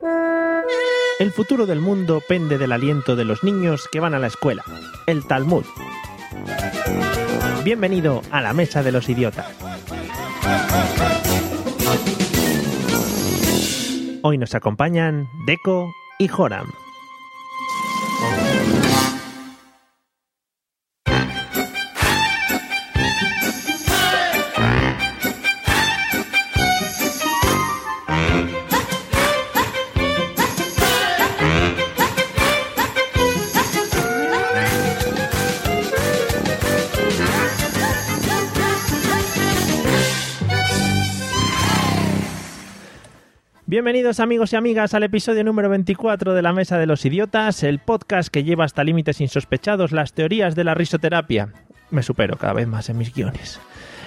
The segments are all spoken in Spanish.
El futuro del mundo pende del aliento de los niños que van a la escuela, el Talmud. Bienvenido a la Mesa de los Idiotas. Hoy nos acompañan Deco y Joram. Bienvenidos amigos y amigas al episodio número 24 de La Mesa de los Idiotas, el podcast que lleva hasta límites insospechados las teorías de la risoterapia. Me supero cada vez más en mis guiones.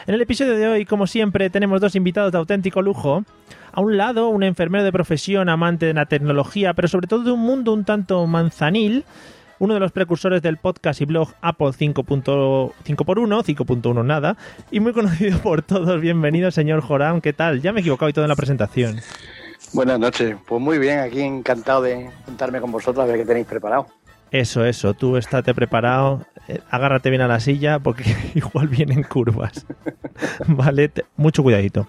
En el episodio de hoy, como siempre, tenemos dos invitados de auténtico lujo. A un lado, un enfermero de profesión, amante de la tecnología, pero sobre todo de un mundo un tanto manzanil, uno de los precursores del podcast y blog Apple 5.1, 5.1 nada, y muy conocido por todos. Bienvenido, señor Joram, ¿qué tal? Ya me he equivocado y todo en la presentación. Buenas noches. Pues muy bien, aquí encantado de juntarme con vosotros a ver qué tenéis preparado. Eso, eso, tú estate preparado, eh, agárrate bien a la silla porque igual vienen curvas. vale, te- mucho cuidadito.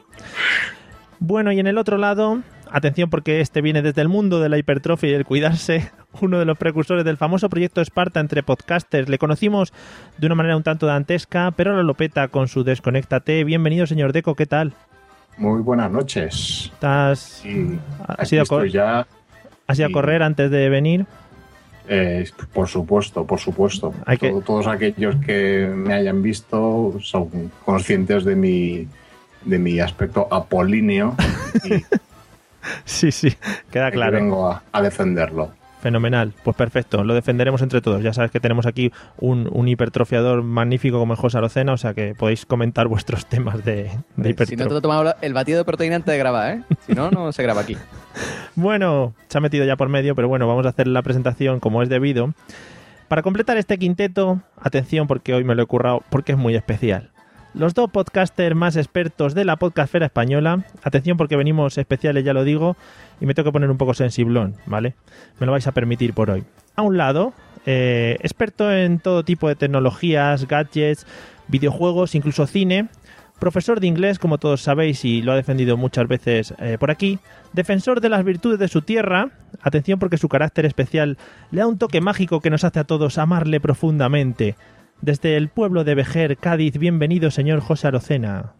Bueno, y en el otro lado, atención porque este viene desde el mundo de la hipertrofia y el cuidarse, uno de los precursores del famoso proyecto Esparta entre podcasters. Le conocimos de una manera un tanto dantesca, pero ahora lo peta con su Desconéctate. Bienvenido, señor Deco, ¿qué tal? Muy buenas noches. ¿Estás, Sí, ¿Has ido cor- ya. has ido a correr antes de venir? eh, por supuesto, por supuesto. Hay que- Todo- Todos aquellos que me hayan visto son conscientes de mi, de mi aspecto apolíneo y Sí, sí, queda claro. vengo a, a defenderlo. Fenomenal, pues perfecto, lo defenderemos entre todos. Ya sabes que tenemos aquí un, un hipertrofiador magnífico como es José Arocena, o sea que podéis comentar vuestros temas de, de Si no te hipertrofia. lo tomamos el batido de proteína antes de grabar, ¿eh? Si no, no se graba aquí. Bueno, se ha metido ya por medio, pero bueno, vamos a hacer la presentación como es debido. Para completar este quinteto, atención porque hoy me lo he currado porque es muy especial. Los dos podcasters más expertos de la podcastfera española, atención porque venimos especiales, ya lo digo, y me tengo que poner un poco sensiblón, ¿vale? Me lo vais a permitir por hoy. A un lado, eh, experto en todo tipo de tecnologías, gadgets, videojuegos, incluso cine, profesor de inglés, como todos sabéis, y lo ha defendido muchas veces eh, por aquí, defensor de las virtudes de su tierra, atención porque su carácter especial le da un toque mágico que nos hace a todos amarle profundamente. Desde el pueblo de Vejer, Cádiz, bienvenido señor José Arocena.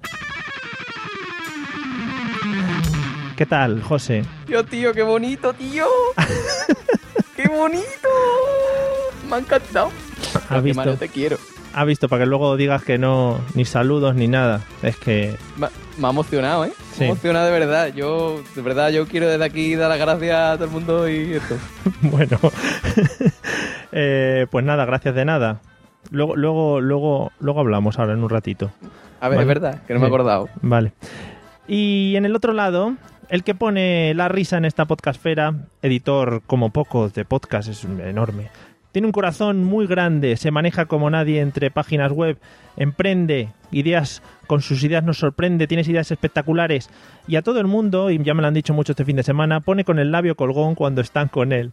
¿Qué tal, José? Tío, tío, qué bonito, tío. ¡Qué bonito! Me ha encantado. ¿Ha visto, malo te quiero. ha visto para que luego digas que no, ni saludos ni nada. Es que Me, me ha emocionado, ¿eh? Sí. Me ha emocionado de verdad. Yo, de verdad, yo quiero desde aquí dar las gracias a todo el mundo y esto. Bueno, Eh, pues nada, gracias de nada. Luego, luego, luego, luego hablamos ahora en un ratito. A ver, Vale. es verdad, que no me he acordado. Vale. Y en el otro lado, el que pone la risa en esta podcastfera, editor como pocos de podcast, es enorme. Tiene un corazón muy grande, se maneja como nadie entre páginas web, emprende ideas, con sus ideas nos sorprende, tienes ideas espectaculares y a todo el mundo, y ya me lo han dicho mucho este fin de semana, pone con el labio colgón cuando están con él.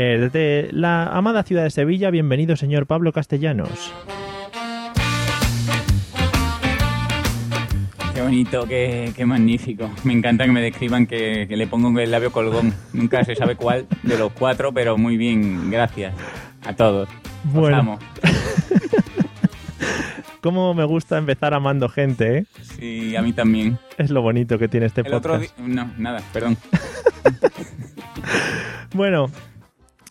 Eh, desde la amada ciudad de Sevilla, bienvenido señor Pablo Castellanos. Qué bonito, qué, qué magnífico. Me encanta que me describan que, que le pongo el labio colgón. Nunca se sabe cuál de los cuatro, pero muy bien, gracias a todos. Os Bueno. amo. Cómo me gusta empezar amando gente, ¿eh? Sí, a mí también. Es lo bonito que tiene este El otro podcast. di- No, nada, perdón. Bueno,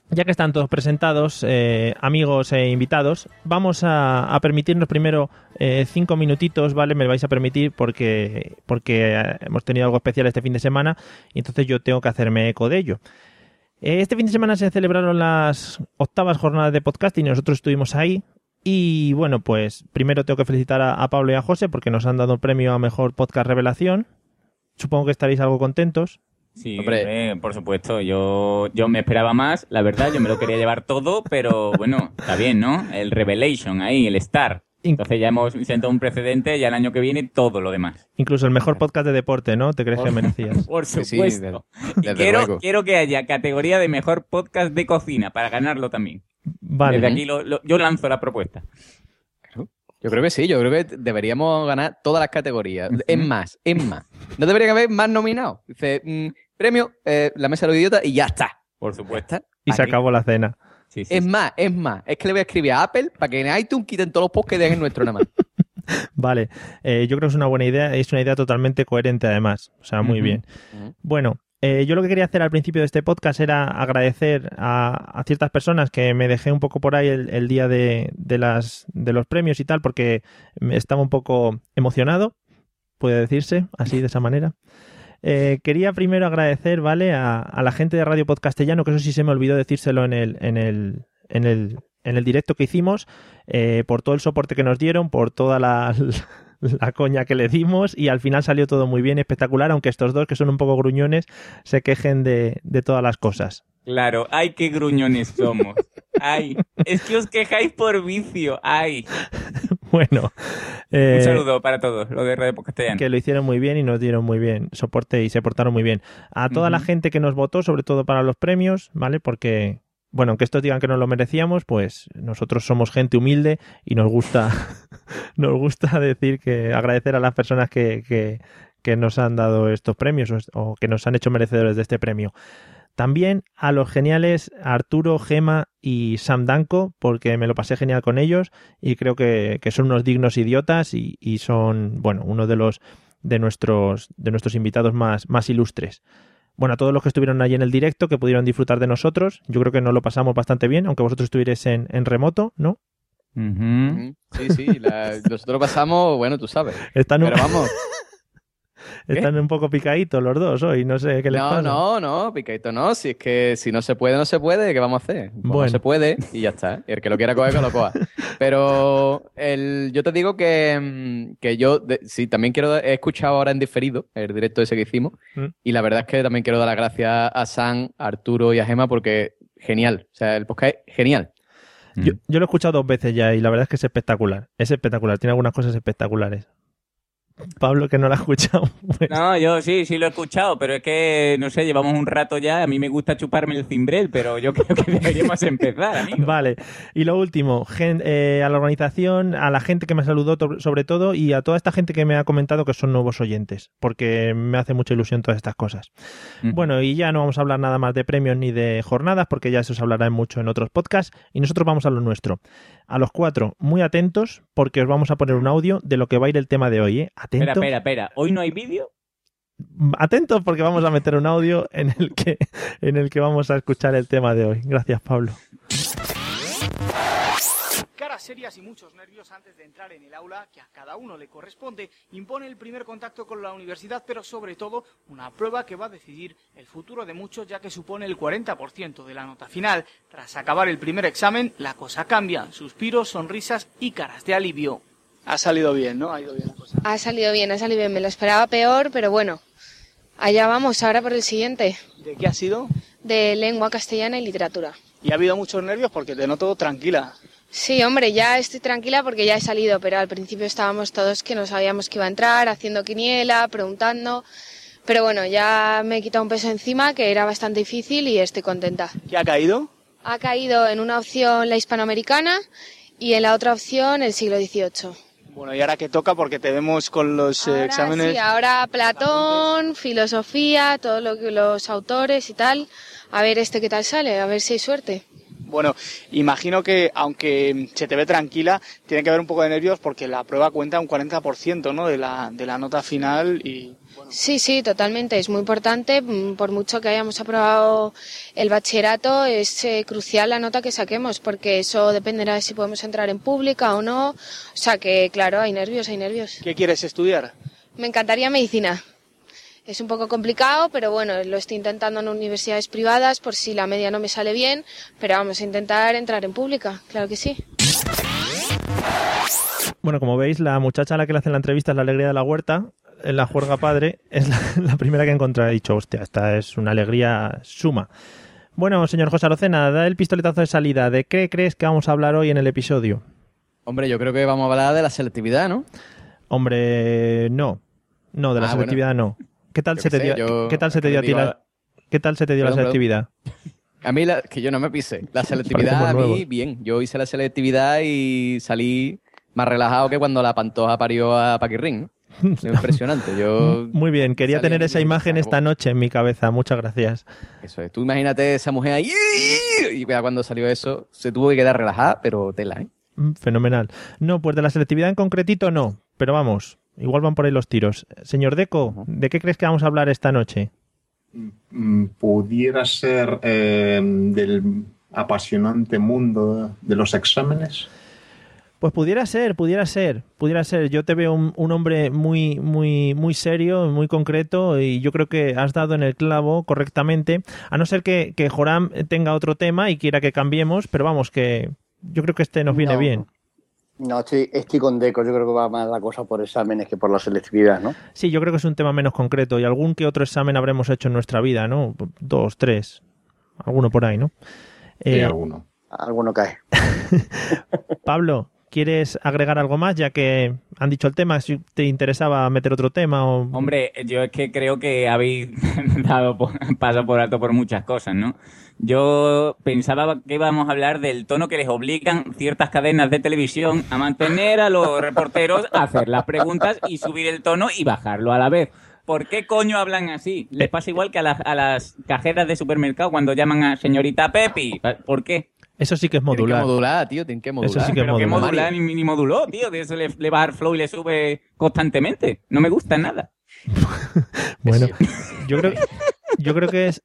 ya que están todos presentados, eh, amigos e invitados, vamos a, permitirnos primero eh, cinco minutitos, ¿vale? Me lo vais a permitir porque, porque eh, hemos tenido algo especial este fin de semana y entonces yo tengo que hacerme eco de ello. Este fin de semana se celebraron las octavas jornadas de podcasting y nosotros estuvimos ahí. Y bueno, pues primero tengo que felicitar a Pablo y a José porque nos han dado el premio a Mejor Podcast Revelación. Supongo que estaréis algo contentos. Sí, Hombre. hombre, por supuesto. Yo, yo me esperaba más, la verdad. Yo me lo quería llevar todo, pero bueno, está bien, ¿no? El Revelation ahí, el Star. Entonces ya hemos sentado un precedente y el año que viene todo lo demás. Incluso el mejor podcast de deporte, ¿no? ¿Te crees que merecías? Por sí, supuesto. desde quiero, luego. quiero que haya categoría de mejor podcast de cocina para ganarlo también. Vale. Desde aquí lo- lo- yo lanzo la propuesta. Yo creo que sí, yo creo que deberíamos ganar todas las categorías. Es más, es más. No deberían haber más nominados. Dice, mm, premio, eh, la mesa de los idiotas y ya está. Por supuesto. Y se acabó la cena. Sí, sí, Es sí. más, es más. Es que le voy a escribir a Apple para que en iTunes quiten todos los posts que dejen nuestro nada más. Vale. Eh, yo creo que es una buena idea. Es una idea totalmente coherente, además. O sea, muy bien. Bueno, eh, yo lo que quería hacer al principio de este podcast era agradecer a, a ciertas personas que me dejé un poco por ahí el, el día de, de las, de los premios y tal, porque me estaba un poco emocionado, puede decirse, así de esa manera. Eh, quería primero agradecer, ¿vale? A, la gente de Radio Podcastellano, que eso sí se me olvidó decírselo en el, en el, en el, en el directo que hicimos, eh, por todo el soporte que nos dieron, por toda la, la coña que le dimos y al final salió todo muy bien, espectacular, aunque estos dos, que son un poco gruñones, se quejen de, de todas las cosas. Claro, ay, qué gruñones somos. Ay, es que os quejáis por vicio. Ay. Bueno, eh, Un saludo para todos, lo de Radio Castellano. que lo hicieron muy bien y nos dieron muy bien soporte y se portaron muy bien. A toda la gente que nos votó, sobre todo para los premios, ¿vale? Porque, bueno, aunque estos digan que no lo merecíamos, pues nosotros somos gente humilde y nos gusta, nos gusta decir que agradecer a las personas que, que, que nos han dado estos premios o, o que nos han hecho merecedores de este premio. También a los geniales Arturo, Gema y Sam Danko, porque me lo pasé genial con ellos y creo que, que son unos dignos idiotas y, y son, bueno, uno de los de nuestros, de nuestros invitados más, más ilustres. Bueno, a todos los que estuvieron allí en el directo, que pudieron disfrutar de nosotros, yo creo que nos lo pasamos bastante bien, aunque vosotros estuvierais en, en remoto, ¿no? Sí, sí, la- nosotros pasamos, bueno, tú sabes. Están, un, Pero vamos, están un poco picaditos los dos hoy, no sé qué les no, pasa. no, no, picadito no. Si es que si no se puede, no se puede, ¿qué vamos a hacer? Pues Bueno. No se puede y ya está. Y el que lo quiera coger, que lo coja. Pero el, yo te digo que, mm, que yo, de- sí, también quiero, he escuchado ahora en diferido el directo ese que hicimos. Mm. Y la verdad es que también quiero dar las gracias a San, a Arturo y a Gema porque genial. O sea, el podcast es genial. Yo, yo lo he escuchado dos veces ya y la verdad es que es espectacular. Es espectacular, tiene algunas cosas espectaculares. Pablo, que no lo ha escuchado. pues- No, yo sí, sí lo he escuchado, pero es que, no sé, llevamos un rato ya. A mí me gusta chuparme el cimbrel, pero yo creo que deberíamos empezar, amigo. Vale, y lo último, gen- eh, a la organización, a la gente que me saludó sobre todo y a toda esta gente que me ha comentado que son nuevos oyentes, porque me hace mucha ilusión todas estas cosas. Ujú. Bueno, y ya no vamos a hablar nada más de premios ni de jornadas, porque ya se os hablará mucho en otros podcasts, y nosotros vamos a lo nuestro. A los cuatro, muy atentos, porque os vamos a poner un audio de lo que va a ir el tema de hoy, ¿eh? Espera, Atentos. espera, espera. ¿Hoy no hay vídeo? Atentos porque vamos a meter un audio en el que en el que vamos a escuchar el tema de hoy. Gracias, Pablo. Caras serias y muchos nervios antes de entrar en el aula que a cada uno le corresponde, impone el primer contacto con la universidad, pero sobre todo una prueba que va a decidir el futuro de muchos ya que supone el 40% de la nota final. Tras acabar el primer examen, la cosa cambia, suspiros, sonrisas y caras de alivio. Ha salido bien, ¿no? Ha ido bien la cosa. Ha salido bien, ha salido bien. Me lo esperaba peor, pero bueno. Allá vamos, ahora por el siguiente. ¿De qué ha sido? De lengua castellana y literatura. Y ha habido muchos nervios porque te noto tranquila. Sí, hombre, ya estoy tranquila porque ya he salido, pero al principio estábamos todos que no sabíamos que iba a entrar, haciendo quiniela, preguntando. Pero bueno, ya me he quitado un peso encima que era bastante difícil y estoy contenta. ¿Qué ha caído? Ha caído en una opción la hispanoamericana y en la otra opción el siglo XVIII. Bueno, y ahora que toca porque te vemos con los eh, exámenes. sí, ahora Platón, filosofía, todos lo que- los autores y tal. A ver este qué tal sale, a ver si hay suerte. Bueno, imagino que aunque se te ve tranquila, tiene que haber un poco de nervios porque la prueba cuenta un 40% ¿no? de, la, de la nota final y Sí, sí, totalmente. Es muy importante. mm, Por mucho que hayamos aprobado el bachillerato, es eh, crucial la nota que saquemos, porque eso dependerá de si podemos entrar en pública o no. O sea que, claro, hay nervios, hay nervios. ¿qué quieres estudiar? Me encantaría medicina. Es un poco complicado, pero bueno, lo estoy intentando en universidades privadas por si la media no me sale bien, pero vamos a intentar entrar en pública, claro que sí. Bueno, como veis, la muchacha a la que le hacen la entrevista es la alegría de la huerta, la juerga padre, es la, la primera que he encontrado. He dicho, hostia, esta es una alegría suma. Bueno, señor José Arocena, da el pistoletazo de salida. ¿De qué crees que vamos a hablar hoy en el episodio? Hombre, yo creo que vamos a hablar de la selectividad, ¿no? Hombre, no. No, de la Ah, selectividad no. ¿Qué tal se te sé, dio, yo ¿qué tal se te dio a ti la, ¿Qué tal se te dio la perdón. selectividad? A mí, la- que yo no me pise. La selectividad a mí, bien. Yo hice la selectividad y salí más relajado que cuando la pantoja parió a Paquirrín, ¿no? Es impresionante. Yo... Muy bien, quería tener esa imagen esta noche en mi cabeza. Muchas gracias. Eso es. Tú imagínate esa mujer ahí y ya cuando salió eso se tuvo que quedar relajada, pero tela, ¿eh? Mm, Fenomenal. No, pues de la selectividad en concretito no. Pero vamos, igual van por ahí los tiros. Señor Deco, ¿de qué crees que vamos a hablar esta noche? Mm, Pudiera ser eh, del apasionante mundo de los exámenes. Pues pudiera ser, pudiera ser, pudiera ser. Yo te veo un, un hombre muy, muy, muy serio, muy concreto, y yo creo que has dado en el clavo correctamente. A no ser que, que Joram tenga otro tema y quiera que cambiemos, pero vamos, que yo creo que este nos viene No. bien. No, estoy, estoy con Deco. Yo creo que va más la cosa por exámenes que por la selectividad, ¿no? Sí, yo creo que es un tema menos concreto y algún que otro examen habremos hecho en nuestra vida, ¿no? Dos, tres, alguno por ahí, ¿no? Sí, Eh, alguno. Alguno cae. Pablo, ¿quieres agregar algo más ya que han dicho el tema? Si te interesaba meter otro tema o... Hombre, yo es que creo que habéis dado por- paso por alto por muchas cosas, ¿no? Yo pensaba que íbamos a hablar del tono que les obligan ciertas cadenas de televisión a mantener a los reporteros a hacer las preguntas y subir el tono y bajarlo a la vez. ¿Por qué coño hablan así? Les pasa igual que a las, a las cajeras de supermercado cuando llaman a señorita Pepi. ¿Por qué? Eso sí que es Tienen que modular. modular, tío, tienen que modular. Eso sí que es Pero que modular. modular ni, ni moduló, tío. De eso le, le baja el flow y le sube constantemente. No me gusta nada. Bueno, yo creo, yo creo que es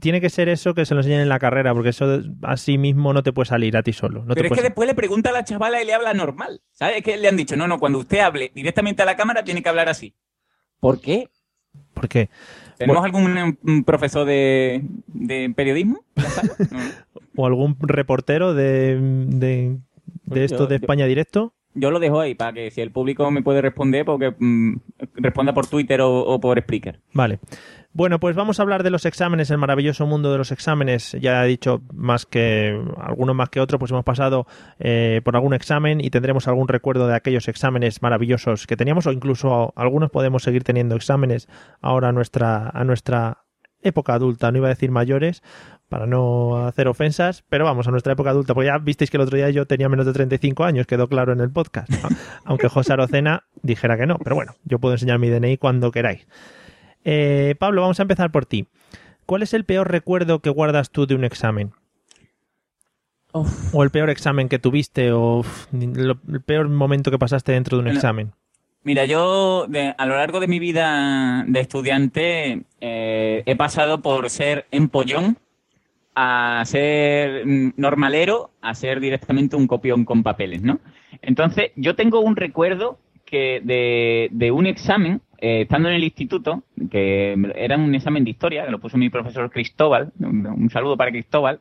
tiene que ser eso que se lo enseñen en la carrera, porque eso de- así mismo no te puede salir a ti solo. No te Pero es que después le pregunta a la chavala y le habla normal. ¿Sabes? Es que le han dicho, no, no, cuando usted hable directamente a la cámara tiene que hablar así. ¿Por qué? ¿Por qué? ¿Tenemos algún eh, un profesor de, de periodismo? en la sala? No. ¿O algún reportero de, de, de esto de España Directo? Yo lo dejo ahí para que si el público me puede responder, porque mm, responda por Twitter o, o por Spreaker. Vale. Bueno, pues vamos a hablar de los exámenes, el maravilloso mundo de los exámenes. Ya he dicho más que alguno más que otro, pues hemos pasado eh, por algún examen y tendremos algún recuerdo de aquellos exámenes maravillosos que teníamos o incluso algunos podemos seguir teniendo exámenes ahora a nuestra a nuestra época adulta, no iba a decir mayores para no hacer ofensas, pero vamos, a nuestra época adulta, porque ya visteis que el otro día yo tenía menos de 35 años, quedó claro en el podcast, ¿no? aunque José Arocena dijera que no, pero bueno, yo puedo enseñar mi DNI cuando queráis. Eh, Pablo, vamos a empezar por ti. ¿Cuál es el peor recuerdo que guardas tú de un examen? O el peor examen que tuviste, o uf, lo- el peor momento que pasaste dentro de un Bueno, examen. Mira, yo de- a lo largo de mi vida de estudiante eh, he pasado por ser empollón a ser mm, normalero a ser directamente un copión con papeles, ¿no? Entonces, yo tengo un recuerdo que de, de un examen, eh, estando en el instituto, que era un examen de historia, que lo puso mi profesor Cristóbal, un, saludo para Cristóbal,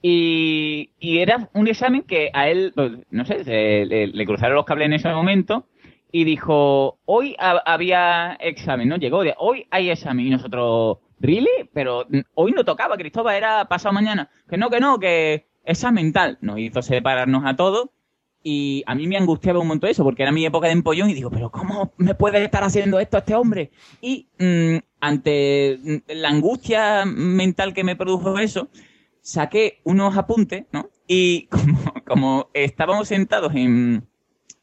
y, y era un examen que a él, pues, no sé, le, cruzaron los cables en ese momento y dijo, hoy ha- había examen, ¿no? Llegó de, hoy hay examen y nosotros, ¿really? Pero hoy no tocaba, Cristóbal, era pasado mañana. Que no, que no, que examen tal. Nos hizo separarnos a todos y a mí me angustiaba un montón eso, porque era mi época de empollón y digo, pero ¿cómo me puede estar haciendo esto este hombre? Y mm, ante mm, la angustia mental que me produjo eso, saqué unos apuntes, ¿no? Y como, como estábamos sentados en,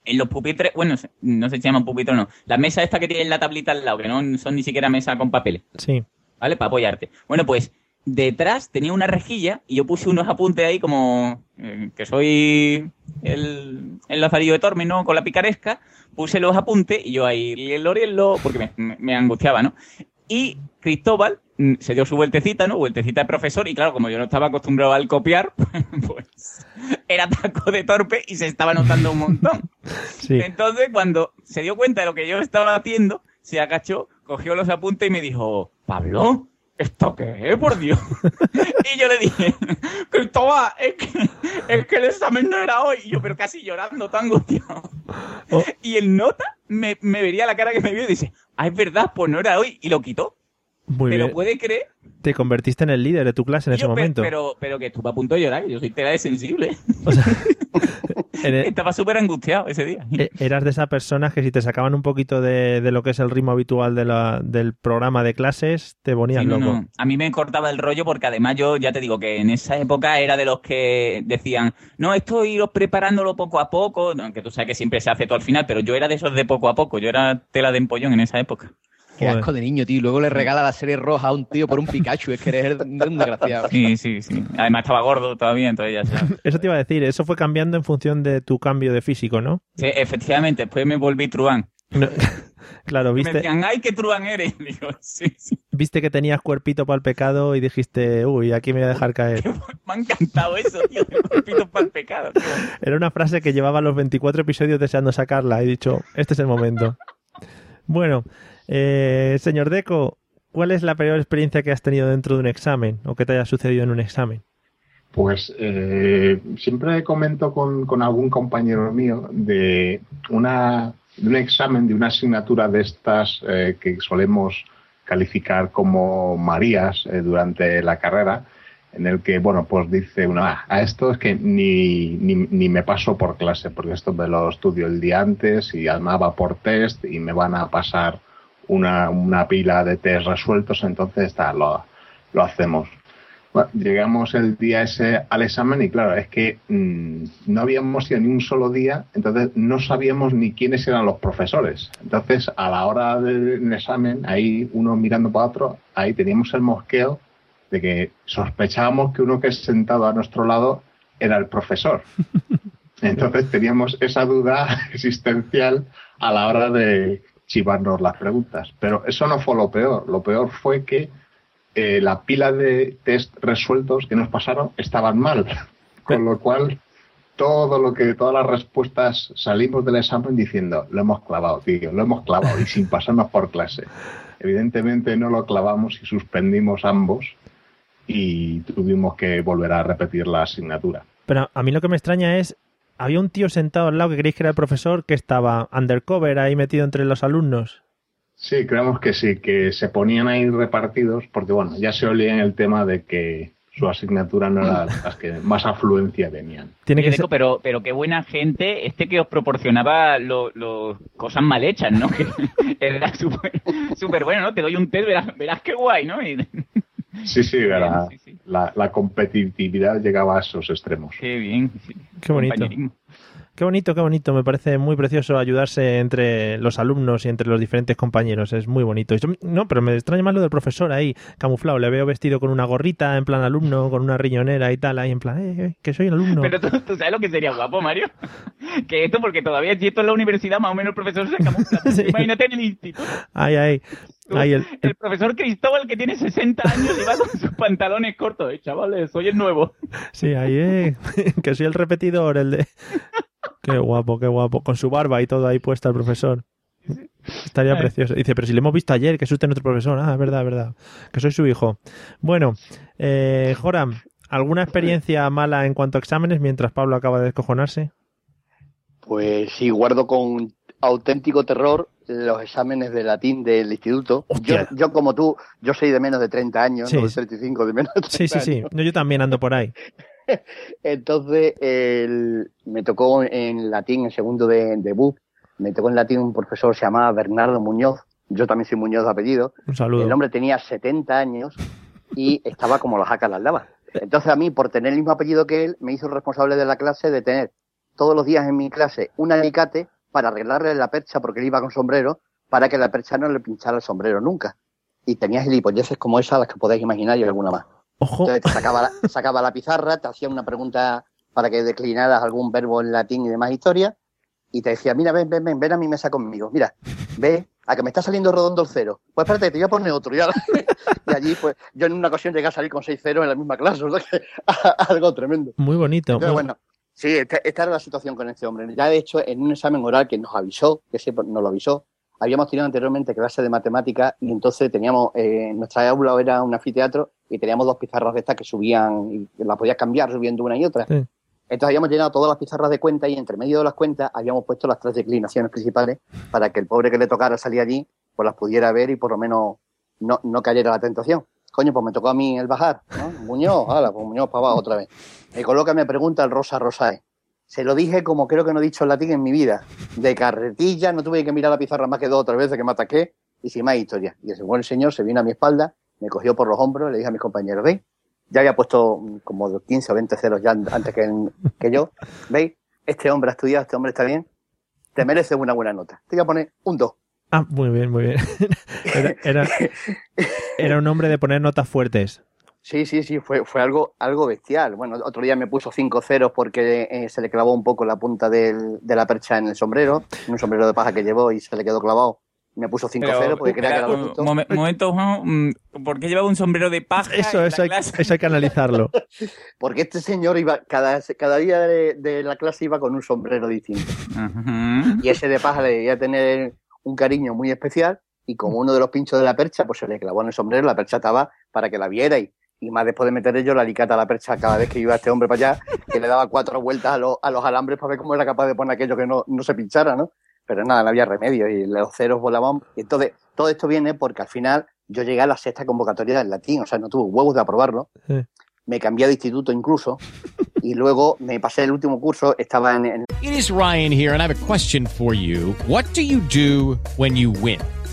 en los pupitres, bueno, no sé si se llaman pupitres o no, la mesa esta que tiene la tablita al lado, que no son ni siquiera mesa con papeles, Sí. ¿Vale? Para apoyarte. Bueno, pues detrás tenía una rejilla y yo puse unos apuntes ahí como eh, que soy el, el Lazarillo de Torme, ¿no? Con la picaresca, puse los apuntes y yo ahí, rielo, rielo, porque me, me- me angustiaba, ¿no? Y Cristóbal mm, se dio su vueltecita, ¿no? Vueltecita de profesor y claro, como yo no estaba acostumbrado al copiar, pues era taco de torpe y se estaba notando un montón. Sí. Entonces, cuando se dio cuenta de lo que yo estaba haciendo, se agachó, cogió los apuntes y me dijo, Pablo, ¿esto qué es, por Dios? y yo le dije, Cristóbal, es que, es que el examen no era hoy. Y yo, pero casi llorando, tan angustiado. Oh. Y el nota me, me vería la cara que me vio y dice, ah, es verdad, pues no era hoy. Y lo quitó. Muy ¿Pero bien. puede creer? Te convertiste en el líder de tu clase en ese Yo, momento. Pero, pero que estuve a punto de llorar, que yo soy tela de sensible. O sea, en el- Estaba súper angustiado ese día. e- eras de esas personas que si te sacaban un poquito de, de lo que es el ritmo habitual de la- del programa de clases, te ponías Sí, no, loco. no. A mí me cortaba el rollo porque además yo ya te digo que en esa época era de los que decían, no, esto iros preparándolo poco a poco, aunque tú sabes que siempre se hace todo al final, pero yo era de esos de poco a poco, yo era tela de empollón en esa época. Qué Joder. asco de niño, tío. Y luego le regala la serie roja a un tío por un Pikachu. Es que eres un desgraciado. Sí, sí, sí. Además estaba gordo todavía, entonces ya sabes. Eso te iba a decir, eso fue cambiando en función de tu cambio de físico, ¿no? Sí, efectivamente, después me volví truán. No- claro, Me viste, decían, ay, qué truán eres. Y digo, sí, sí. viste que tenías cuerpito para el pecado y dijiste, uy, aquí me voy a dejar caer. Me ha encantado eso, tío. de cuerpito para el pecado. tío. Era una frase que llevaba los 24 episodios deseando sacarla. He dicho, este es el momento. Bueno, eh, señor Deco, ¿cuál es la peor experiencia que has tenido dentro de un examen o que te haya sucedido en un examen? Pues eh, siempre comento con, con algún compañero mío de, una, de un examen, de una asignatura de estas eh, que solemos calificar como Marías eh, durante la carrera, en el que, bueno, pues dice uno, "Ah, a esto es que ni, ni, me paso por clase, porque esto me lo estudio el día antes y además va por test y me van a pasar una, una pila de test resueltos, entonces está, lo, lo hacemos. Bueno, llegamos el día ese al examen y claro, es que mm, no habíamos ido ni un solo día, entonces no sabíamos ni quiénes eran los profesores. Entonces, a la hora del examen, ahí uno mirando para otro, ahí teníamos el mosqueo de que sospechábamos que uno que es sentado a nuestro lado era el profesor. Entonces teníamos esa duda existencial a la hora de chivarnos las preguntas. Pero eso no fue lo peor. Lo peor fue que eh, la pila de test resueltos que nos pasaron estaban mal. Con lo cual, todo lo que, todas las respuestas salimos del examen diciendo, lo hemos clavado, tío, lo hemos clavado y sin pasarnos por clase. Evidentemente no lo clavamos y suspendimos ambos y tuvimos que volver a repetir la asignatura. Pero a mí lo que me extraña es, había un tío sentado al lado que creéis que era el profesor que estaba undercover ahí metido entre los alumnos. Sí, creemos que sí, que se ponían ahí repartidos porque, bueno, ya se olía en el tema de que su asignatura no era las que más afluencia tenían. Tiene que ser... pero, pero qué buena gente este que os proporcionaba lo, lo- cosas mal hechas, ¿no? Que era súper súper bueno, ¿no? Te doy un test, verás, verás qué guay, ¿no? Y- Sí, sí, era- Sí, sí. La, la competitividad llegaba a esos extremos. qué bien. Qué bonito. Qué bonito, qué bonito. Me parece muy precioso ayudarse entre los alumnos y entre los diferentes compañeros. Es muy bonito. Yo- no, pero me extraña más lo del profesor ahí, camuflado. Le veo vestido con una gorrita, en plan alumno, con una riñonera y tal, ahí en plan, eh, eh, que soy el alumno. Pero tú, tú sabes lo que sería guapo, Mario. Que esto, porque todavía si esto en la universidad, más o menos el profesor se camufla. Sí. Imagínate en el instituto. Ahí, ahí. El, el- el profesor Cristóbal que tiene 60 años y va con sus pantalones cortos. Eh, chavales, soy el nuevo. sí, ahí, eh. que soy el repetidor, el de... Qué guapo, qué guapo. Con su barba y todo ahí puesta el profesor. Estaría Ay. precioso. Dice, pero si le hemos visto ayer, que es usted nuestro profesor. Ah, es verdad, es verdad. Que soy su hijo. Bueno, eh, Joram, ¿alguna experiencia mala en cuanto a exámenes mientras Pablo acaba de descojonarse? Pues sí, guardo con auténtico terror los exámenes de latín del instituto. Yo, Hostia. yo como tú, yo soy de menos de 30 años, Sí. no de 35, de menos de 30 Sí, sí, sí. años. No, yo también ando por ahí. Entonces, el- me tocó en latín, en segundo de debut, me tocó en latín un profesor se llamaba Bernardo Muñoz, yo también soy Muñoz de apellido, Un saludo. el hombre tenía 70 años y estaba como los jacas las lavas. Entonces a mí, por tener el mismo apellido que él, me hizo responsable de la clase de tener todos los días en mi clase un alicate para arreglarle la percha, porque él iba con sombrero, para que la percha no le pinchara el sombrero nunca. Y tenía gilipolleces como esa, las que podéis imaginar y alguna más. Ojo, Entonces te sacaba la, sacaba la pizarra, te hacía una pregunta para que declinaras algún verbo en latín y demás historia, y te decía, mira, ven, ven, ven, ven a mi mesa conmigo, mira, ve, a que me está saliendo redondo el cero. Pues espérate, te voy a poner otro. Y, y allí, pues, yo en una ocasión llegué a salir con seis ceros en la misma clase, o sea que, algo tremendo. muy bonito. Muy- bueno, sí, esta, esta era la situación con este hombre. Ya de hecho, en un examen oral que nos avisó, que siempre nos lo avisó, habíamos tenido anteriormente clase de matemáticas y entonces teníamos, eh, nuestra aula era un anfiteatro y teníamos dos pizarras de estas que subían y las podías cambiar subiendo una y otra. Sí. Entonces habíamos llenado todas las pizarras de cuentas y entre medio de las cuentas habíamos puesto las tres declinaciones principales para que el pobre que le tocara salir allí pues las pudiera ver y por lo menos no, no cayera la tentación. Coño, pues me tocó a mí el bajar, ¿no? Muñoz, hala, pues Muñoz para abajo otra vez. Me coloca, me pregunta el Rosa Rosae. Se lo dije como creo que no he dicho en latín en mi vida. De carretilla, no tuve que mirar la pizarra más que dos o tres veces que me ataqué y sin más historia. Y ese buen señor se vino a mi espalda, me cogió por los hombros, le dije a mis compañeros, ¿veis? Ya había puesto como 15 o 20 ceros ya antes que, yo. ¿Veis? Este hombre ha estudiado, este hombre está bien. Te merece una buena nota. Te voy a poner un 2. Ah, muy bien, muy bien. Era un hombre de poner notas fuertes. Sí, sí, sí, fue, fue algo, algo bestial. Bueno, otro día me puso cinco ceros porque eh, se le clavó un poco la punta del- de la percha en el sombrero, un sombrero de paja que llevó y se le quedó clavado. Me puso cinco Pero, ceros porque creía que era un momento, Juan, mm, ¿por qué llevaba un sombrero de paja? Eso, en eso la hay, clase? eso hay que analizarlo. Porque este señor iba, cada, cada día de, de la clase iba con un sombrero distinto. Y ese de paja le debía tener un cariño muy especial y como uno de los pinchos de la percha, pues se le clavó en el sombrero, la percha estaba para que la viera y, y más después de meter yo la alicata a la percha cada vez que iba este hombre para allá, que le daba cuatro vueltas a, los- a los alambres para ver cómo era capaz de poner aquello que no, no se pinchara, ¿no? Pero nada, no había remedio y los ceros volaban. Y entonces, todo esto viene porque al final yo llegué a la sexta convocatoria del latín, o sea, no tuve huevos de aprobarlo. Sí. Me cambié de instituto incluso y luego me pasé el último curso, estaba en, en It is Ryan here, and I have a question for you. What do you do when you win?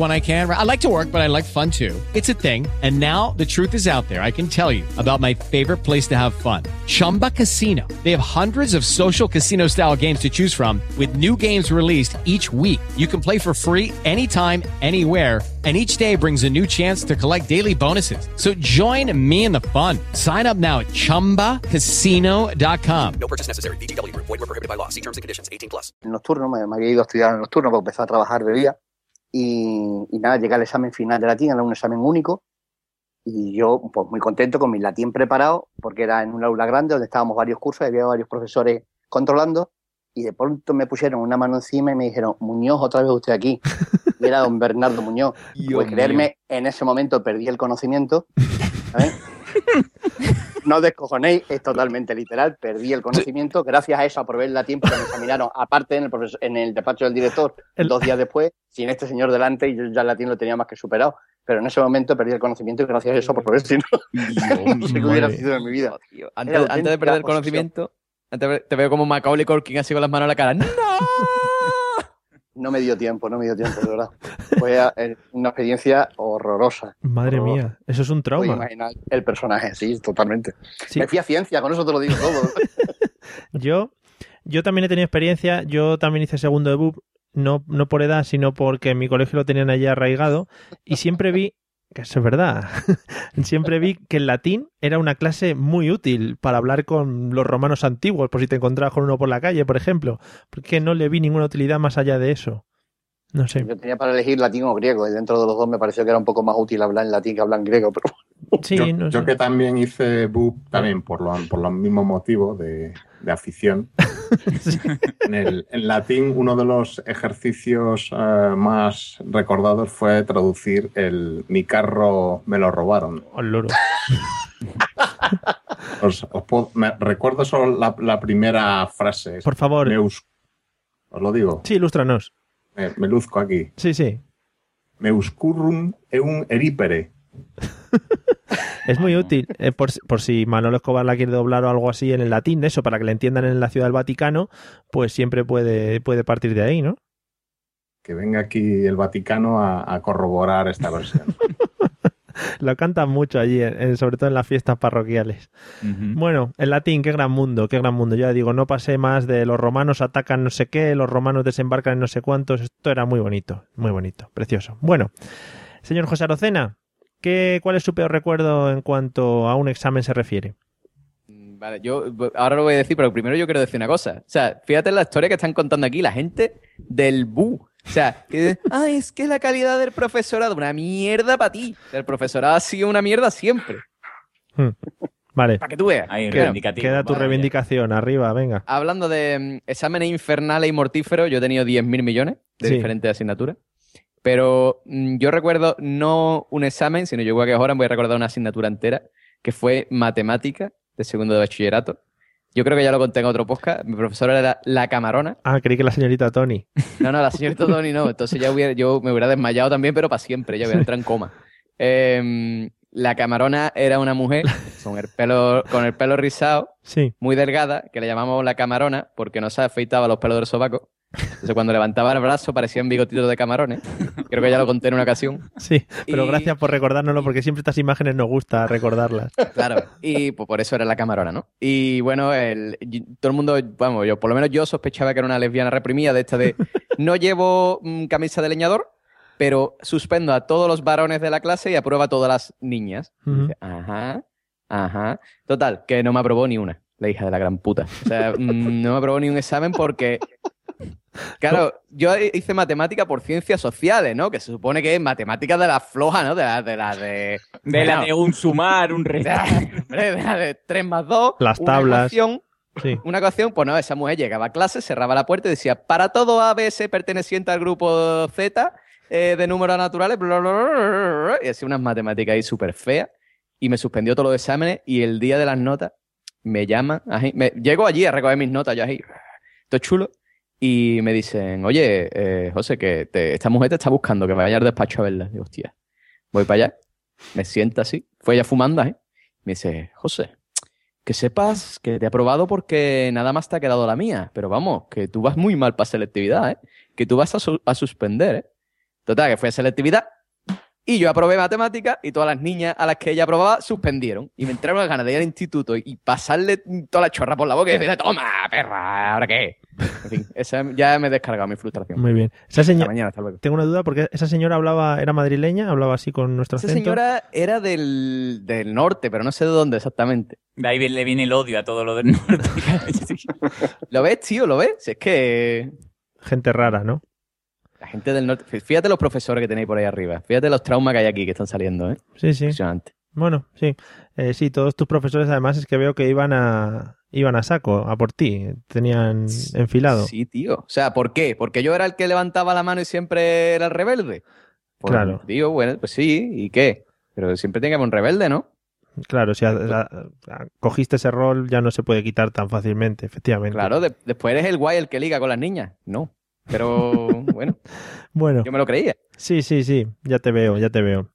when I can. I like to work, but I like fun too. It's a thing. And now the truth is out there. I can tell you about my favorite place to have fun Chumba Casino. They have hundreds of social casino style games to choose from, with new games released each week. You can play for free anytime, anywhere. And each day brings a new chance to collect daily bonuses. So join me in the fun. Sign up now at chumbacasino.com. No purchase necessary. VGW Group. Void were prohibited by law. See terms and conditions. 18 plus. nocturno, me, me había ido a estudiar en nocturno porque empecé a trabajar de día. Y, y nada, llegué al examen final de latín, era un examen único. Y yo, pues muy contento con mi latín preparado, porque era en un aula grande donde estábamos varios cursos, había varios profesores controlando. Y de pronto me pusieron una mano encima y me dijeron, Muñoz, otra vez usted aquí. Y era don Bernardo Muñoz. Pues creerme, en ese momento perdí el conocimiento. ¿sabes? No os descojonéis, es totalmente literal, perdí el conocimiento. Gracias a eso aprobé el latín porque me examinaron, aparte en el, profesor- en el despacho del director, El- dos días después, sin este señor delante, y yo ya el latín lo tenía más que superado. Pero en ese momento perdí el conocimiento y gracias a eso aprobé, si no, no sé qué hubiera sido en mi vida. Tío, antes, de perder el conocimiento, antes te veo como Macaulay Culkin así con las manos en la cara. ¡No! No me dio tiempo, no me dio tiempo, de verdad. Fue eh, una experiencia horrorosa. Madre Horrorosa. mía, eso es un Puedo trauma. imaginar el personaje, sí, totalmente. Sí. Me fui a ciencia, con eso te lo digo todo. Yo, yo también he tenido experiencia, yo también hice segundo de BUP, no, no por edad, sino porque en mi colegio lo tenían allí arraigado, y siempre vi, eso es verdad, siempre vi que el latín era una clase muy útil para hablar con los romanos antiguos, por si te encontrabas con uno por la calle, por ejemplo, porque no le vi ninguna utilidad más allá de eso. No sé. Yo tenía para elegir latín o griego, y dentro de los dos me pareció que era un poco más útil hablar en latín que hablar en griego, pero Sí, yo, no yo sé. que también hice BUP, también por, lo, por los mismos motivos de, de afición. en, el, en latín, uno de los ejercicios eh, más recordados fue traducir el mi carro me lo robaron. Loro. Os, os puedo- me- recuerdo solo la, la primera frase. Por favor. Meus- os lo digo. Sí, ilústranos. Me, me luzco aquí. Sí, sí. Meuscurrum eum eripere. Es muy útil. eh, por, si- por si Manolo Escobar la quiere doblar o algo así en el latín, eso, para que le entiendan en la ciudad del Vaticano, pues siempre puede, puede partir de ahí, ¿no? Que venga aquí el Vaticano a, a corroborar esta versión. Lo cantan mucho allí, en- sobre todo en las fiestas parroquiales. Bueno, el latín, qué gran mundo, qué gran mundo. Ya digo, no pasé más de los romanos atacan no sé qué, los romanos desembarcan en no sé cuántos. Esto era muy bonito, muy bonito, precioso. Bueno, señor José Arocena, ¿qué, ¿cuál es su peor recuerdo en cuanto a un examen se refiere? Vale, yo ahora lo voy a decir, pero primero yo quiero decir una cosa. O sea, fíjate en la historia que están contando aquí la gente del BU. O sea, que, ay, es que la calidad del profesorado, una mierda para ti. El profesorado ha sido una mierda siempre. Hmm. Vale. Para que tú veas. Ahí, reivindicativo. Queda tu Vale. reivindicación, arriba, venga. Hablando de mm, exámenes infernales y mortíferos, yo he tenido 10.000 millones de Sí. diferentes asignaturas. Pero mm, yo recuerdo no un examen, sino yo igual que ahora voy a recordar una asignatura entera, que fue matemática de segundo de bachillerato. Yo creo que ya lo conté en otro podcast. Mi profesora era la camarona. Ah, creí que la señorita Tony. No, no, la señorita Tony no. Entonces ya hubiera, yo me hubiera desmayado también, pero para siempre. Ya hubiera entrado en coma. Em, la camarona era una mujer con el pelo, con el pelo rizado, Sí. muy delgada, que le llamamos la camarona porque no se afeitaba los pelos del sobaco. Entonces cuando levantaba el brazo parecían bigotitos de camarones. Creo que ya lo conté en una ocasión. Sí, pero Y- gracias por recordárnoslo porque siempre estas imágenes nos gusta recordarlas. Claro, y pues, por eso era la camarona, ¿no? Y bueno, el, todo el mundo, vamos, yo por lo menos yo sospechaba que era una lesbiana reprimida de esta de no llevo mm, camisa de leñador, pero suspendo a todos los varones de la clase y apruebo a todas las niñas. Dice, Ajá, ajá. Total, que no me aprobó ni una, la hija de la gran puta. O sea, mm, no me aprobó ni un examen porque... Claro, yo hice matemática por ciencias sociales, ¿no? Que se supone que es matemática de la floja, ¿no? De la de... La de, De la de un sumar, un restar. de la de 3 más 2. Las una tablas. ecuación, Sí. una ecuación, pues no, esa mujer llegaba a clase, cerraba la puerta y decía, para todo ABS perteneciente al grupo Z eh, de números naturales, bla, bla, bla, y hacía unas matemáticas ahí súper feas, y me suspendió todos los exámenes, y el día de las notas me llaman, me, llego allí a recoger mis notas, yo ahí, todo chulo, y me dicen, oye, eh, José, que esta mujer te está buscando, que vaya al despacho a verla. Digo, hostia, voy para allá, me sienta así, fue ella fumando, ¿eh? Me dice, José, que sepas que te he aprobado porque nada más te ha quedado la mía, pero vamos, que tú vas muy mal para selectividad, ¿eh? Que tú vas a, a suspender, ¿eh? Total, que fue a selectividad y yo aprobé matemáticas y todas las niñas a las que ella aprobaba suspendieron. Y me entraron las ganas de ir al instituto y, pasarle toda la chorra por la boca y decirle, toma, perra, ¿ahora qué? En fin, esa, ya me he descargado mi frustración. Muy bien. Esa Hasta señora, mañana, hasta luego. tengo una duda porque esa señora hablaba, era madrileña, hablaba así con nuestro Esa acento. señora era del, del norte, pero no sé de dónde exactamente. De ahí le viene el odio a todo lo del norte. ¿Lo ves, tío? ¿Lo ves? Si es que Gente rara, ¿no? Gente del norte... Fíjate los profesores que tenéis por ahí arriba. Fíjate los traumas que hay aquí que están saliendo, ¿eh? Sí, sí. Impresionante. Bueno, sí. Eh, sí, todos tus profesores además es que veo que iban a iban a saco, a por ti. Tenían enfilado. Sí, tío. O sea, ¿por qué? ¿Porque yo era el que levantaba la mano y siempre era el rebelde? Pues, Claro. Tío, bueno, pues sí, ¿y qué? Pero siempre tiene que haber un rebelde, ¿no? Claro, si a- a- a- cogiste ese rol ya no se puede quitar tan fácilmente, efectivamente. Claro, de- después eres el guay el que liga con las niñas. No. Pero bueno, Bueno, yo me lo creía. sí, sí, sí, ya te veo, ya te veo.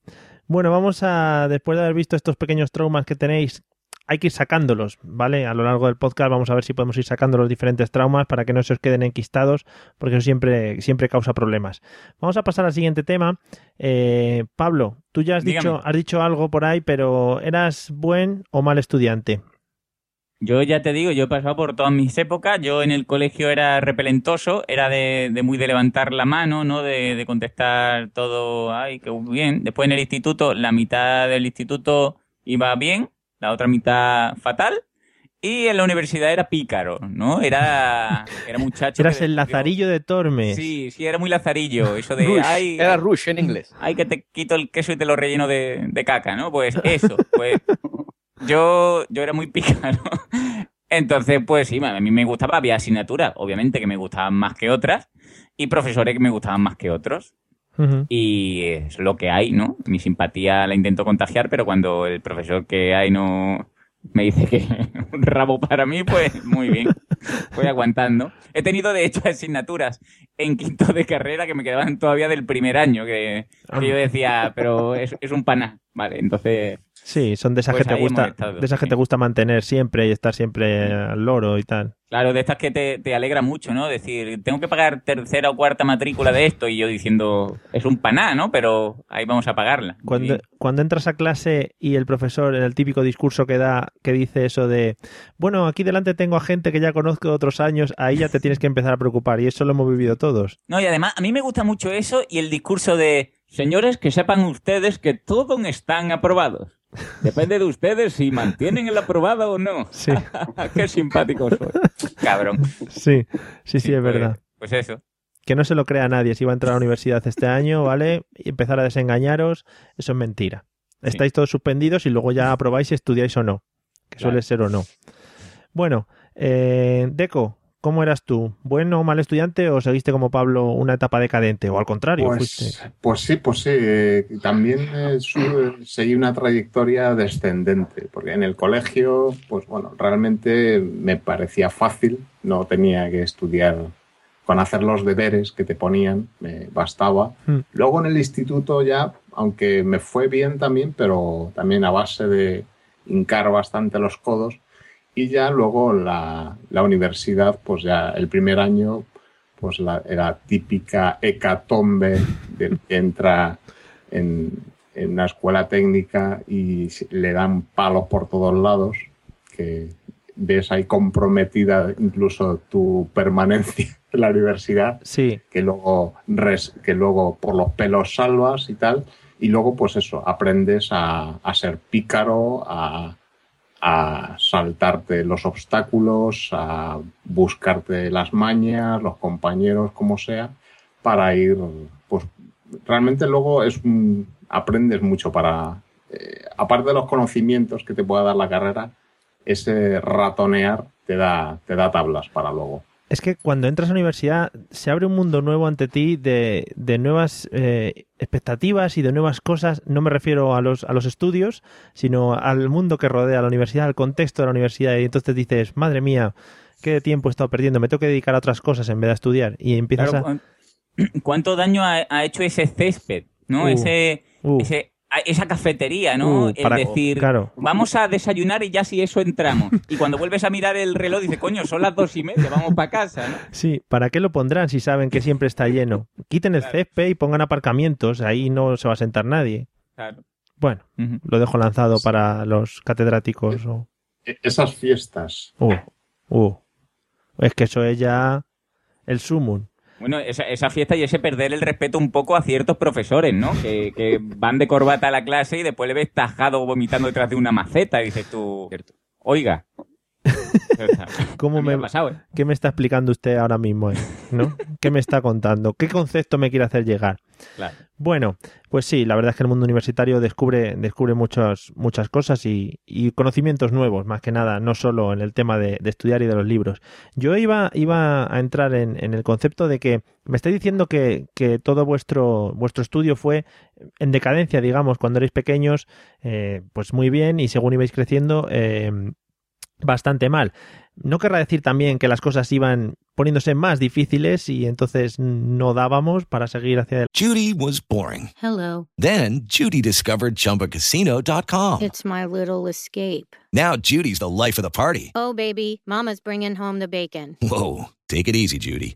Bueno, vamos a, después de haber visto estos pequeños traumas que tenéis, hay que ir sacándolos, ¿vale? A lo largo del podcast vamos a ver si podemos ir sacando los diferentes traumas para que no se os queden enquistados, porque eso siempre, siempre causa problemas. Vamos a pasar al siguiente tema. Eh, Pablo, tú ya has Dígame. dicho, has dicho algo por ahí, pero ¿eras buen o mal estudiante? Yo ya te digo, yo he pasado por todas mis épocas. Yo en el colegio era repelentoso, era de, de muy de levantar la mano, ¿no? De, de contestar todo, ay, qué bien. Después en el instituto, la mitad del instituto iba bien, la otra mitad fatal. Y en la universidad era pícaro, ¿no? Era, era muchacho. Eras el lazarillo de Tormes. Sí, sí, era muy lazarillo. Eso de, Rush. ay, Era Rush en inglés. ay, que te quito el queso y te lo relleno de, de caca, ¿no? Pues eso, pues yo, yo era muy pícaro. Entonces, pues sí, a mí me gustaba, había asignaturas, obviamente, que me gustaban más que otras, y profesores que me gustaban más que otros. Y es lo que hay, ¿no? Mi simpatía la intento contagiar, pero cuando el profesor que hay no me dice que un rabo para mí, pues muy bien. Voy aguantando. He tenido, de hecho, asignaturas en quinto de carrera que me quedaban todavía del primer año, que, que yo decía, pero es, es un pana. Vale, entonces Sí, son de esas, Pues que te ahí hemos gusta, estado, de esas que te gusta mantener siempre y estar siempre al loro y tal. Claro, de estas que te, te alegra mucho, ¿no? Decir, tengo que pagar tercera o cuarta matrícula de esto y yo diciendo, es un paná, ¿no? Pero ahí vamos a pagarla. Cuando, cuando entras a clase y el profesor en el típico discurso que da, que dice eso de, bueno, aquí delante tengo a gente que ya conozco de otros años, ahí ya te tienes que empezar a preocupar y eso lo hemos vivido todos. No, y además, a mí me gusta mucho eso y el discurso de, señores, que sepan ustedes que todos están aprobados. Depende de ustedes si mantienen el aprobado o no. Sí. Qué simpático soy. Cabrón. Sí, sí, sí, es pues, verdad. Pues eso. Que no se lo crea nadie si va a entrar a la universidad este año, ¿vale? Y empezar a desengañaros, eso es mentira. Estáis todos suspendidos y luego ya aprobáis si estudiáis o no. Que suele ser o no. Bueno, eh, Deco, ¿cómo eras tú? ¿Bueno o mal estudiante o seguiste como Pablo una etapa decadente? O al contrario, fuiste. Pues, pues sí, pues sí. eh, también eh, su- seguí una trayectoria descendente, porque en el colegio, pues bueno, realmente me parecía fácil, no tenía que estudiar con hacer los deberes que te ponían, me bastaba. Hmm. Luego en el instituto ya, aunque me fue bien también, pero también a base de hincar bastante los codos. Y ya luego la, la universidad, pues ya el primer año, pues la, era típica hecatombe del que entra en, en una escuela técnica y le dan palos por todos lados, que ves ahí comprometida incluso tu permanencia en la universidad Sí, que luego, res- que luego por los pelos salvas y tal, y luego pues eso, aprendes a, a ser pícaro, a, a saltarte los obstáculos, a buscarte las mañas, los compañeros, como sea, para ir, pues realmente luego es un- aprendes mucho para, eh, aparte de los conocimientos que te pueda dar la carrera, ese ratonear te da, te da tablas para luego. Es que cuando entras a la universidad se abre un mundo nuevo ante ti de, de nuevas eh, expectativas y de nuevas cosas. No me refiero a los, a los estudios, sino al mundo que rodea la universidad, al contexto de la universidad. Y entonces dices, madre mía, qué tiempo he estado perdiendo, me tengo que dedicar a otras cosas en vez de estudiar. Y empiezas Claro, a... cu- ¿Cuánto daño ha, ha hecho ese césped? ¿No? Uh, ese, uh. ese- esa cafetería, ¿no? Uh, para- decir, claro. vamos a desayunar y ya si eso entramos. Y cuando vuelves a mirar el reloj, dices, coño, son las dos y media, vamos para casa, ¿no? Sí, ¿para qué lo pondrán si saben que siempre está lleno? Quiten el césped y pongan aparcamientos, ahí no se va a sentar nadie. Claro. Bueno, lo dejo lanzado para los catedráticos. o- E- Esas fiestas, Uh, uh. Es que eso es ya el sumum. Bueno, esa, esa fiesta y ese perder el respeto un poco a ciertos profesores, ¿no? Que, que van de corbata a la clase y después le ves tajado vomitando detrás de una maceta y dices tú, oiga. ¿Cómo me, me ha pasado, ¿eh? ¿Qué me está explicando usted ahora mismo? eh? ¿No? ¿Qué me está contando? ¿Qué concepto me quiere hacer llegar? Claro. Bueno, pues sí, la verdad es que el mundo universitario descubre, descubre muchas, muchas cosas y, y conocimientos nuevos, más que nada, no solo en el tema de, de estudiar y de los libros. Yo iba, iba a entrar en, en el concepto de que me estáis diciendo que, que todo vuestro, vuestro estudio fue en decadencia, digamos, cuando erais pequeños, eh, pues muy bien, y según ibais creciendo, eh, bastante mal. No querrá decir también que las cosas iban poniéndose más difíciles y entonces no dábamos para seguir hacia adelante. Judy was boring. Hello. Then Judy discovered ChumbaCasino.com. It's my little escape. Now Judy's the life of the party. Oh, baby, Mama's bringing home the bacon. Whoa, take it easy, Judy.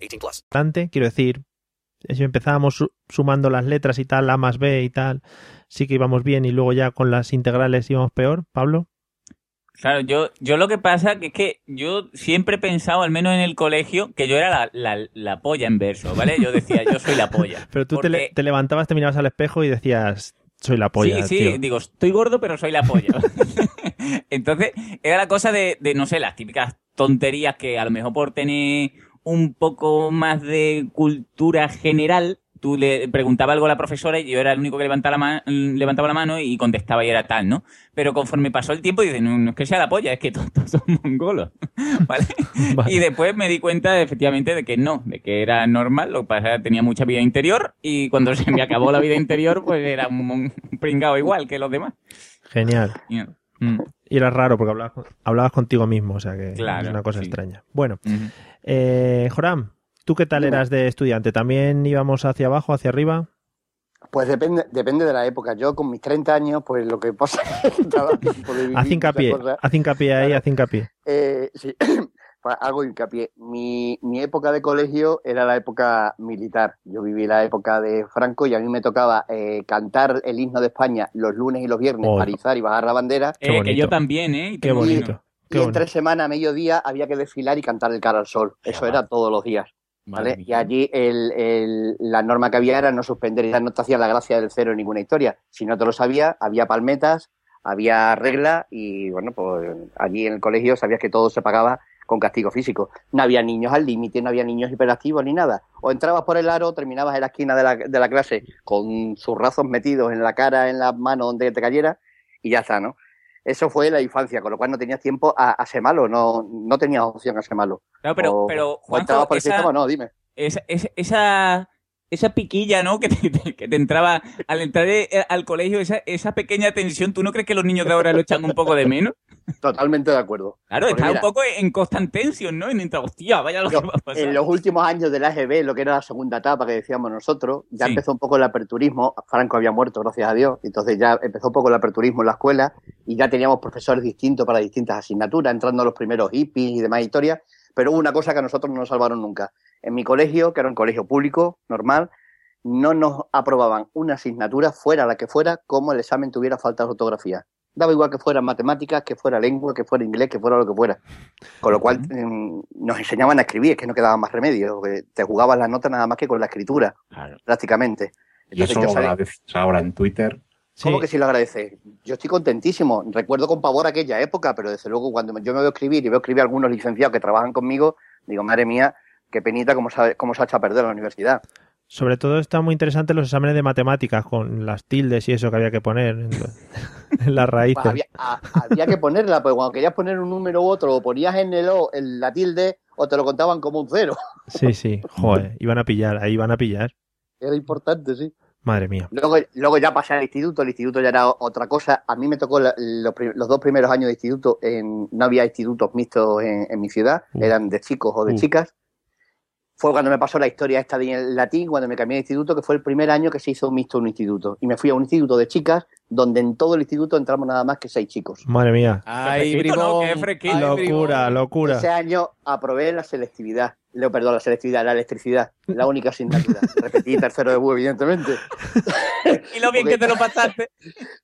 18 plus. Quiero decir, si empezábamos su- sumando las letras y tal, A más B y tal, sí que íbamos bien y luego ya con las integrales íbamos peor, Pablo. Claro, yo, yo lo que pasa que es que yo siempre he pensado, al menos en el colegio, que yo era la, la, la polla en verso, ¿vale? Yo decía, yo soy la polla. Pero tú te, le- te levantabas, te mirabas al espejo y decías, soy la polla. sí, sí, tío". digo, estoy gordo, pero soy la polla. Entonces, era la cosa de, de, no sé, las típicas tonterías que a lo mejor por tener un poco más de cultura general, tú le preguntabas algo a la profesora y yo era el único que levantaba la, ma- levantaba la mano y contestaba y era tal, ¿no? Pero conforme pasó el tiempo, dices, no, no es que sea la polla, es que todos, todos son mongolos, ¿vale? Y después me di cuenta, efectivamente, de que no, de que era normal, lo que pasa es que tenía mucha vida interior y cuando se me acabó la vida interior, pues era un, un pringao igual que los demás. Genial. Y- mm. Y era raro porque hablabas, con- hablabas contigo mismo, o sea que Claro, es una cosa sí. extraña. Bueno. Eh, Joram, ¿tú qué tal eras de estudiante? ¿También íbamos hacia abajo, hacia arriba? Pues depende, depende de la época. Yo con mis 30 años, pues lo que pasa es que estaba Haz hincapié, haz hincapié ahí, haz hincapié. Eh, sí, Pues hago hincapié. Mi, mi época de colegio era la época militar. Yo viví la época de Franco y a mí me tocaba eh, cantar el himno de España los lunes y los viernes, Oh. parizar y bajar la bandera. Eh, que yo también, ¿eh? Qué bonito. Qué y en tres semanas, a mediodía, había que desfilar y cantar el cara al sol. Eso era todos los días. ¿vale? Y allí el, el- la norma que había era no suspender, ya no te hacía la gracia del cero en ninguna historia. Si no te lo sabía, había palmetas, había regla y bueno, pues allí en el colegio sabías que todo se pagaba con castigo físico. No había niños al límite, no había niños hiperactivos ni nada. O entrabas por el aro, terminabas en la esquina de la, de la clase con zurrazos metidos en la cara, en las manos, donde te cayera y ya está, ¿no? Eso fue la infancia, con lo cual no tenías tiempo a, a ser malo, no, no tenías opción a ser malo. Claro, pero, O- pero o Juanjo, entrabas por el sistema o no, dime. esa, esa, esa, esa piquilla, ¿no? Que te, te- que te entraba al entrar eh, al colegio, esa, esa pequeña tensión, ¿tú no crees que los niños de ahora lo echan un poco de menos? Totalmente de acuerdo. Claro, Porque está mira, un poco en constant tension, ¿no? En entra, hostia, vaya lo que va a pasar. en los últimos años del AGB, lo que era la segunda etapa que decíamos nosotros, ya Sí. empezó un poco el aperturismo. Franco había muerto, gracias a Dios. Entonces ya empezó un poco el aperturismo en la escuela y ya teníamos profesores distintos para distintas asignaturas, entrando los primeros hippies y demás historias. Pero hubo una cosa que a nosotros no nos salvaron nunca. En mi colegio, que era un colegio público, normal, no nos aprobaban una asignatura, fuera la que fuera, como el examen tuviera falta de ortografía. Daba igual que fuera matemáticas, que fuera lengua, que fuera inglés, que fuera lo que fuera. Con lo cual nos enseñaban a escribir, es que no quedaba más remedio. que Te jugabas las notas nada más que con la escritura, prácticamente. Y eso lo agradeces ahora en Twitter. ¿Cómo que sí lo agradece? Yo estoy contentísimo. Recuerdo con pavor aquella época, pero desde luego cuando yo me veo escribir y veo escribir a algunos licenciados que trabajan conmigo, digo, madre mía, qué penita cómo, sabe, cómo se ha hecho a perder la universidad. Sobre todo está muy interesante los exámenes de matemáticas con las tildes y eso que había que poner en, en las raíces. Pues había, a- había que ponerla, pues cuando querías poner un número u otro, o ponías en el O en la tilde, o te lo contaban como un cero. Sí, sí, joder, iban a pillar, ahí iban a pillar. Era importante, sí. Madre mía. Luego, luego ya pasé al instituto, el instituto ya era otra cosa. A mí me tocó la- los, dos primeros años de instituto, en, no había institutos mixtos en, en mi ciudad, Uh. eran de chicos o de Uh. chicas. Fue cuando me pasó la historia esta de latín, cuando me cambié de instituto, que fue el primer año que se hizo mixto un instituto. Y me fui a un instituto de chicas, donde en todo el instituto entramos nada más que seis chicos. Madre mía. Ay, fresquito, ¿no? bribón. Qué. Ay, Locura, bribón. locura. Ese año aprobé la selectividad. Leo, perdón, la selectividad, la electricidad, la única asignatura. Repetí tercero de U, evidentemente. Y lo bien Porque- que te lo pasaste.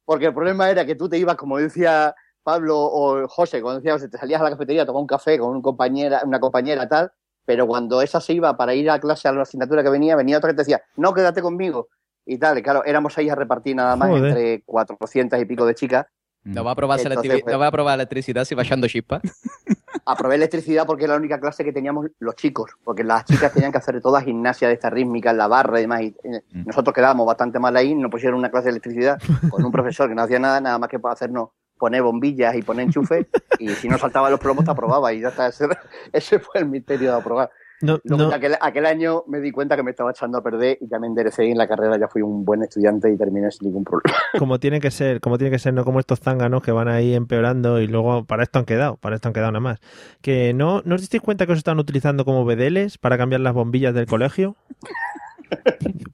Porque el problema era que tú te ibas, como decía Pablo o José, cuando decías, te salías a la cafetería a tomar un café con un compañera, una compañera tal, pero cuando esa se iba para ir a clase a la asignatura que venía, venía otra que te decía, no, quédate conmigo. Y tal, y claro, éramos seis a repartir nada más Joder. entre 400 y pico de chicas. No va a probar, Entonces, pues- no va a probar electricidad si va echando chispas. Aprobé electricidad porque era la única clase que teníamos los chicos, porque las chicas tenían que hacer toda gimnasia de esta rítmica, en la barra y demás. Y eh, nosotros quedábamos bastante mal ahí, nos pusieron una clase de electricidad con un profesor que no hacía nada, nada más que para hacernos poner bombillas y poner enchufes, y si no saltaba los plomos te aprobaba, y ya está. Ese, ese fue el misterio de aprobar. No, no, aquel, aquel año me di cuenta que me estaba echando a perder y ya me enderecé y en la carrera ya fui un buen estudiante y terminé sin ningún problema. como tiene que ser, como tiene que ser, no como estos zánganos que van ahí empeorando y luego para esto han quedado, para esto han quedado nada más. Que no, ¿no os disteis cuenta que os están utilizando como bedeles para cambiar las bombillas del colegio?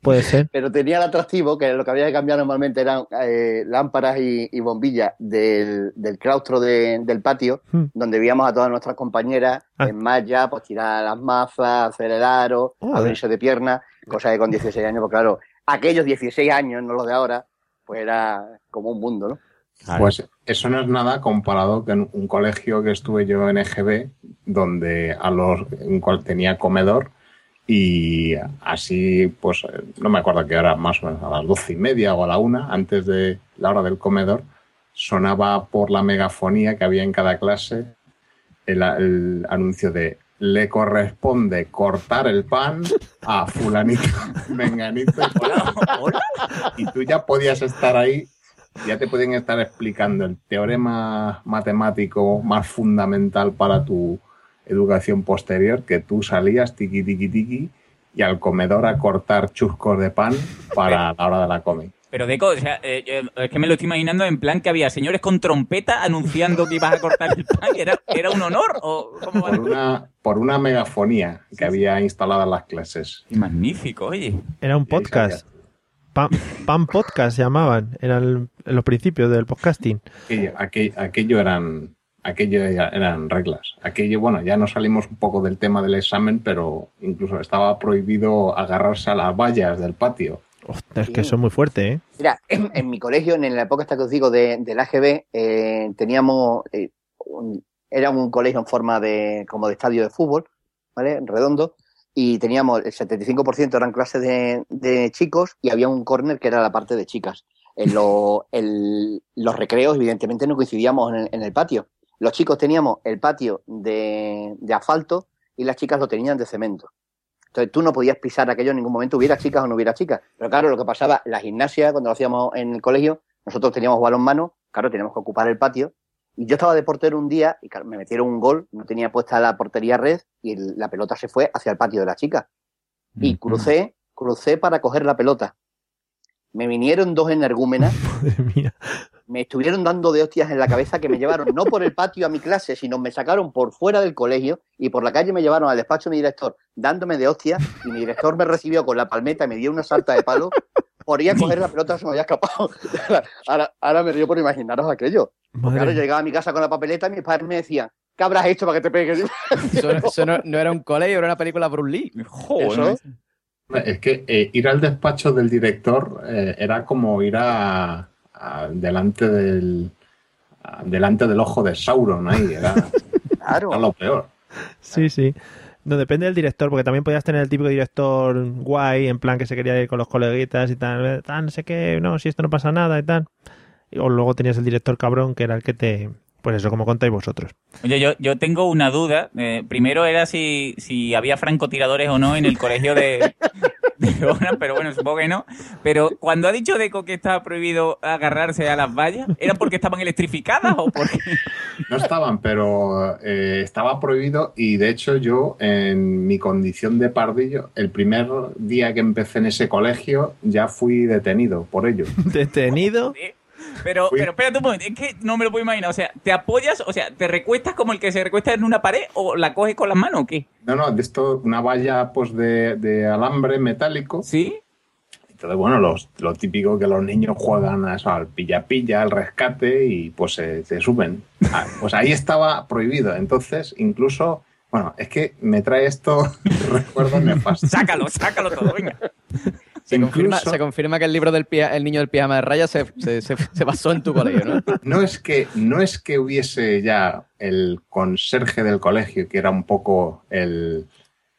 Puede ser. Pero tenía el atractivo que lo que había que cambiar normalmente eran eh, lámparas y, y bombillas del, del claustro de- del patio, Hmm. donde veíamos a todas nuestras compañeras Ah. en malla, pues tirar las mazas, hacer el aro, Joder. abrirse de pierna, cosa que con 16 años, pues claro, aquellos 16 años, no los de ahora, pues era como un mundo, ¿no? Pues eso no es nada comparado con un colegio que estuve yo en EGB, donde a los un cual tenía comedor y así, pues no me acuerdo qué hora, más o menos a las doce y media o a la una, antes de la hora del comedor, sonaba por la megafonía que había en cada clase el, el anuncio de le corresponde cortar el pan a fulanito, menganito. Y tú ya podías estar ahí, ya te podían estar explicando el teorema matemático más fundamental para tu educación posterior, que tú salías tiqui, tiqui, tiqui, y al comedor a cortar chuscos de pan para la hora de la comida. Pero Deco, o sea, eh, eh, es que me lo estoy imaginando en plan que había señores con trompeta anunciando que ibas a cortar el pan. ¿Era, era un honor? ¿O cómo? Por una, por una megafonía que había instalada en las clases. Magnífico, oye. Era un podcast. Pan, Pan Podcast se llamaban. Eran los principios del podcasting. Aquello, aquello, aquello eran aquello ya eran reglas. Aquello, bueno, ya nos salimos un poco del tema del examen, pero incluso estaba prohibido agarrarse a las vallas del patio. Ostras, es que eso es muy fuerte, ¿eh? Mira, en, en mi colegio, en la época esta que os digo de, del AGB, eh, teníamos, eh, un- era un colegio en forma de, como de estadio de fútbol, ¿vale? Redondo, y teníamos el 75% eran clases de, de chicos y había un corner que era la parte de chicas. En lo- el- los recreos, evidentemente, no coincidíamos en el, en el patio. Los chicos teníamos el patio de, de asfalto y las chicas lo tenían de cemento. Entonces tú no podías pisar aquello en ningún momento, hubiera chicas o no hubiera chicas. Pero claro, lo que pasaba, la gimnasia, cuando lo hacíamos en el colegio, nosotros teníamos balonmano, claro, teníamos que ocupar el patio. Y yo estaba de portero un día y claro, me metieron un gol, no tenía puesta la portería red y el- la pelota se fue hacia el patio de las chicas. Y crucé, crucé para coger la pelota. Me vinieron dos energúmenas, me estuvieron dando de hostias en la cabeza que me llevaron no por el patio a mi clase, sino me sacaron por fuera del colegio y por la calle me llevaron al despacho de mi director dándome de hostias y mi director me recibió con la palmeta y me dio una salta de palo por ir a coger la pelota se me había escapado. ahora, ahora me río por imaginaros aquello. Porque ahora yo llegaba a mi casa con la papeleta y mis padres me decían, ¿qué habrás hecho para que te pegue? Eso, eso no, no era un colegio, era una película Bruce Lee. Eso. Es que eh, ir al despacho del director eh, era como ir a, a- delante del a- delante del ojo de Sauron ahí, era, era lo peor. Sí, sí. No, depende del director, porque también podías tener el típico director guay, en plan que se quería ir con los coleguitas y tal, eh, no sé qué, no, si esto no pasa nada y tal. O luego tenías el director cabrón, que era el que te... Pues eso, como contáis vosotros. Oye, yo, yo tengo una duda. Eh, primero era si, si había francotiradores o no en el colegio de Ona, pero bueno, supongo que no. Pero cuando ha dicho Deco que estaba prohibido agarrarse a las vallas, ¿era porque estaban electrificadas o porque...? No estaban, pero eh, estaba prohibido y de hecho yo en mi condición de pardillo, el primer día que empecé en ese colegio ya fui detenido por ello. ¿Detenido? Pero, pero espérate un momento, es que no me lo puedo imaginar. O sea, ¿te apoyas, o sea, te recuestas como el que se recuesta en una pared o la coges con las manos o qué? No, no, de esto, una valla pues de, de alambre metálico. Sí. Entonces, bueno, los, lo típico que los niños juegan a eso, al pilla-pilla, al rescate y pues se, se suben. Ah, pues ahí estaba prohibido. Entonces, incluso, bueno, es que me trae esto recuerdos nefastos. Sácalo, sácalo todo, venga. Se confirma, se confirma que el libro del pia- el niño del pijama de rayas se, se, se- se basó en tu colegio, ¿no? No es que no es que hubiese ya el conserje del colegio, que era un poco el,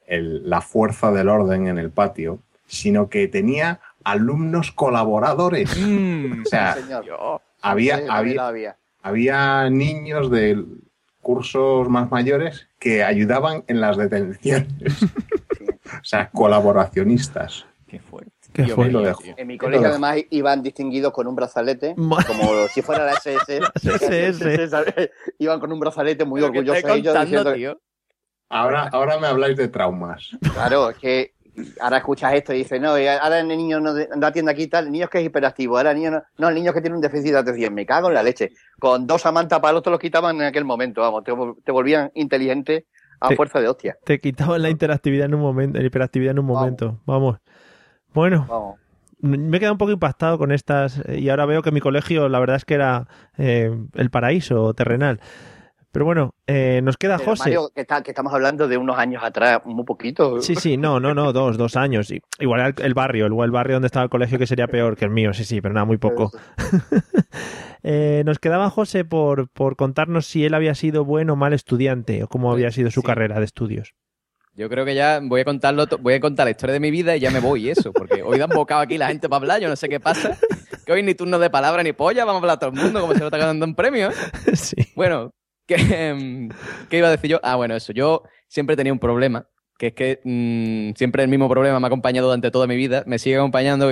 el- la fuerza del orden en el patio, sino que tenía alumnos colaboradores. o sea, señor. había, Sí, había, había. había niños de cursos más mayores que ayudaban en las detenciones. o sea, colaboracionistas. Qué fuerte. Qué Yo me lo dejo. En mi colegio además iban distinguidos con un brazalete, como si fuera la SS. Iban con un brazalete muy orgullosos ellos diciendo, tío. Ahora, ahora me habláis de traumas. Claro, es que ahora escuchas esto y dices, no, y ahora el niño no, de- no atiende aquí tal, el niño es que es hiperactivo, ahora el niño no, no, el niño es que tiene un déficit de atención, me cago en la leche. Con dos amantas palos te los quitaban en aquel momento, vamos, te, vol- te volvían inteligente a Te- fuerza de hostia. Te quitaban la interactividad en un momento, la hiperactividad en un momento. Vamos. Bueno, Vamos. me he quedado un poco impactado con estas eh, y ahora veo que mi colegio la verdad es que era eh, el paraíso terrenal. Pero bueno, eh, nos queda Pero, José. Mario, que, está- que estamos hablando de unos años atrás, muy poquito. Sí, sí, no, no, no, dos, dos años. Igual el, el barrio, el, el barrio donde estaba el colegio que sería peor que el mío, sí, sí, pero nada, muy poco. Eh, nos quedaba José por, por contarnos si él había sido buen o mal estudiante o cómo había sido su carrera de estudios. Yo creo que ya voy a contarlo, voy a contar la historia de mi vida y ya me voy eso, porque hoy dan bocado aquí la gente para hablar, yo no sé qué pasa. Que hoy ni turno de palabra ni polla, vamos a hablar todo el mundo como se lo está ganando un premio. ¿eh? Sí. Bueno, ¿qué, em, ¿qué iba a decir yo? Ah, bueno, eso. Yo siempre tenía un problema, que es que mm, siempre el mismo problema me ha acompañado durante toda mi vida, me sigue acompañando.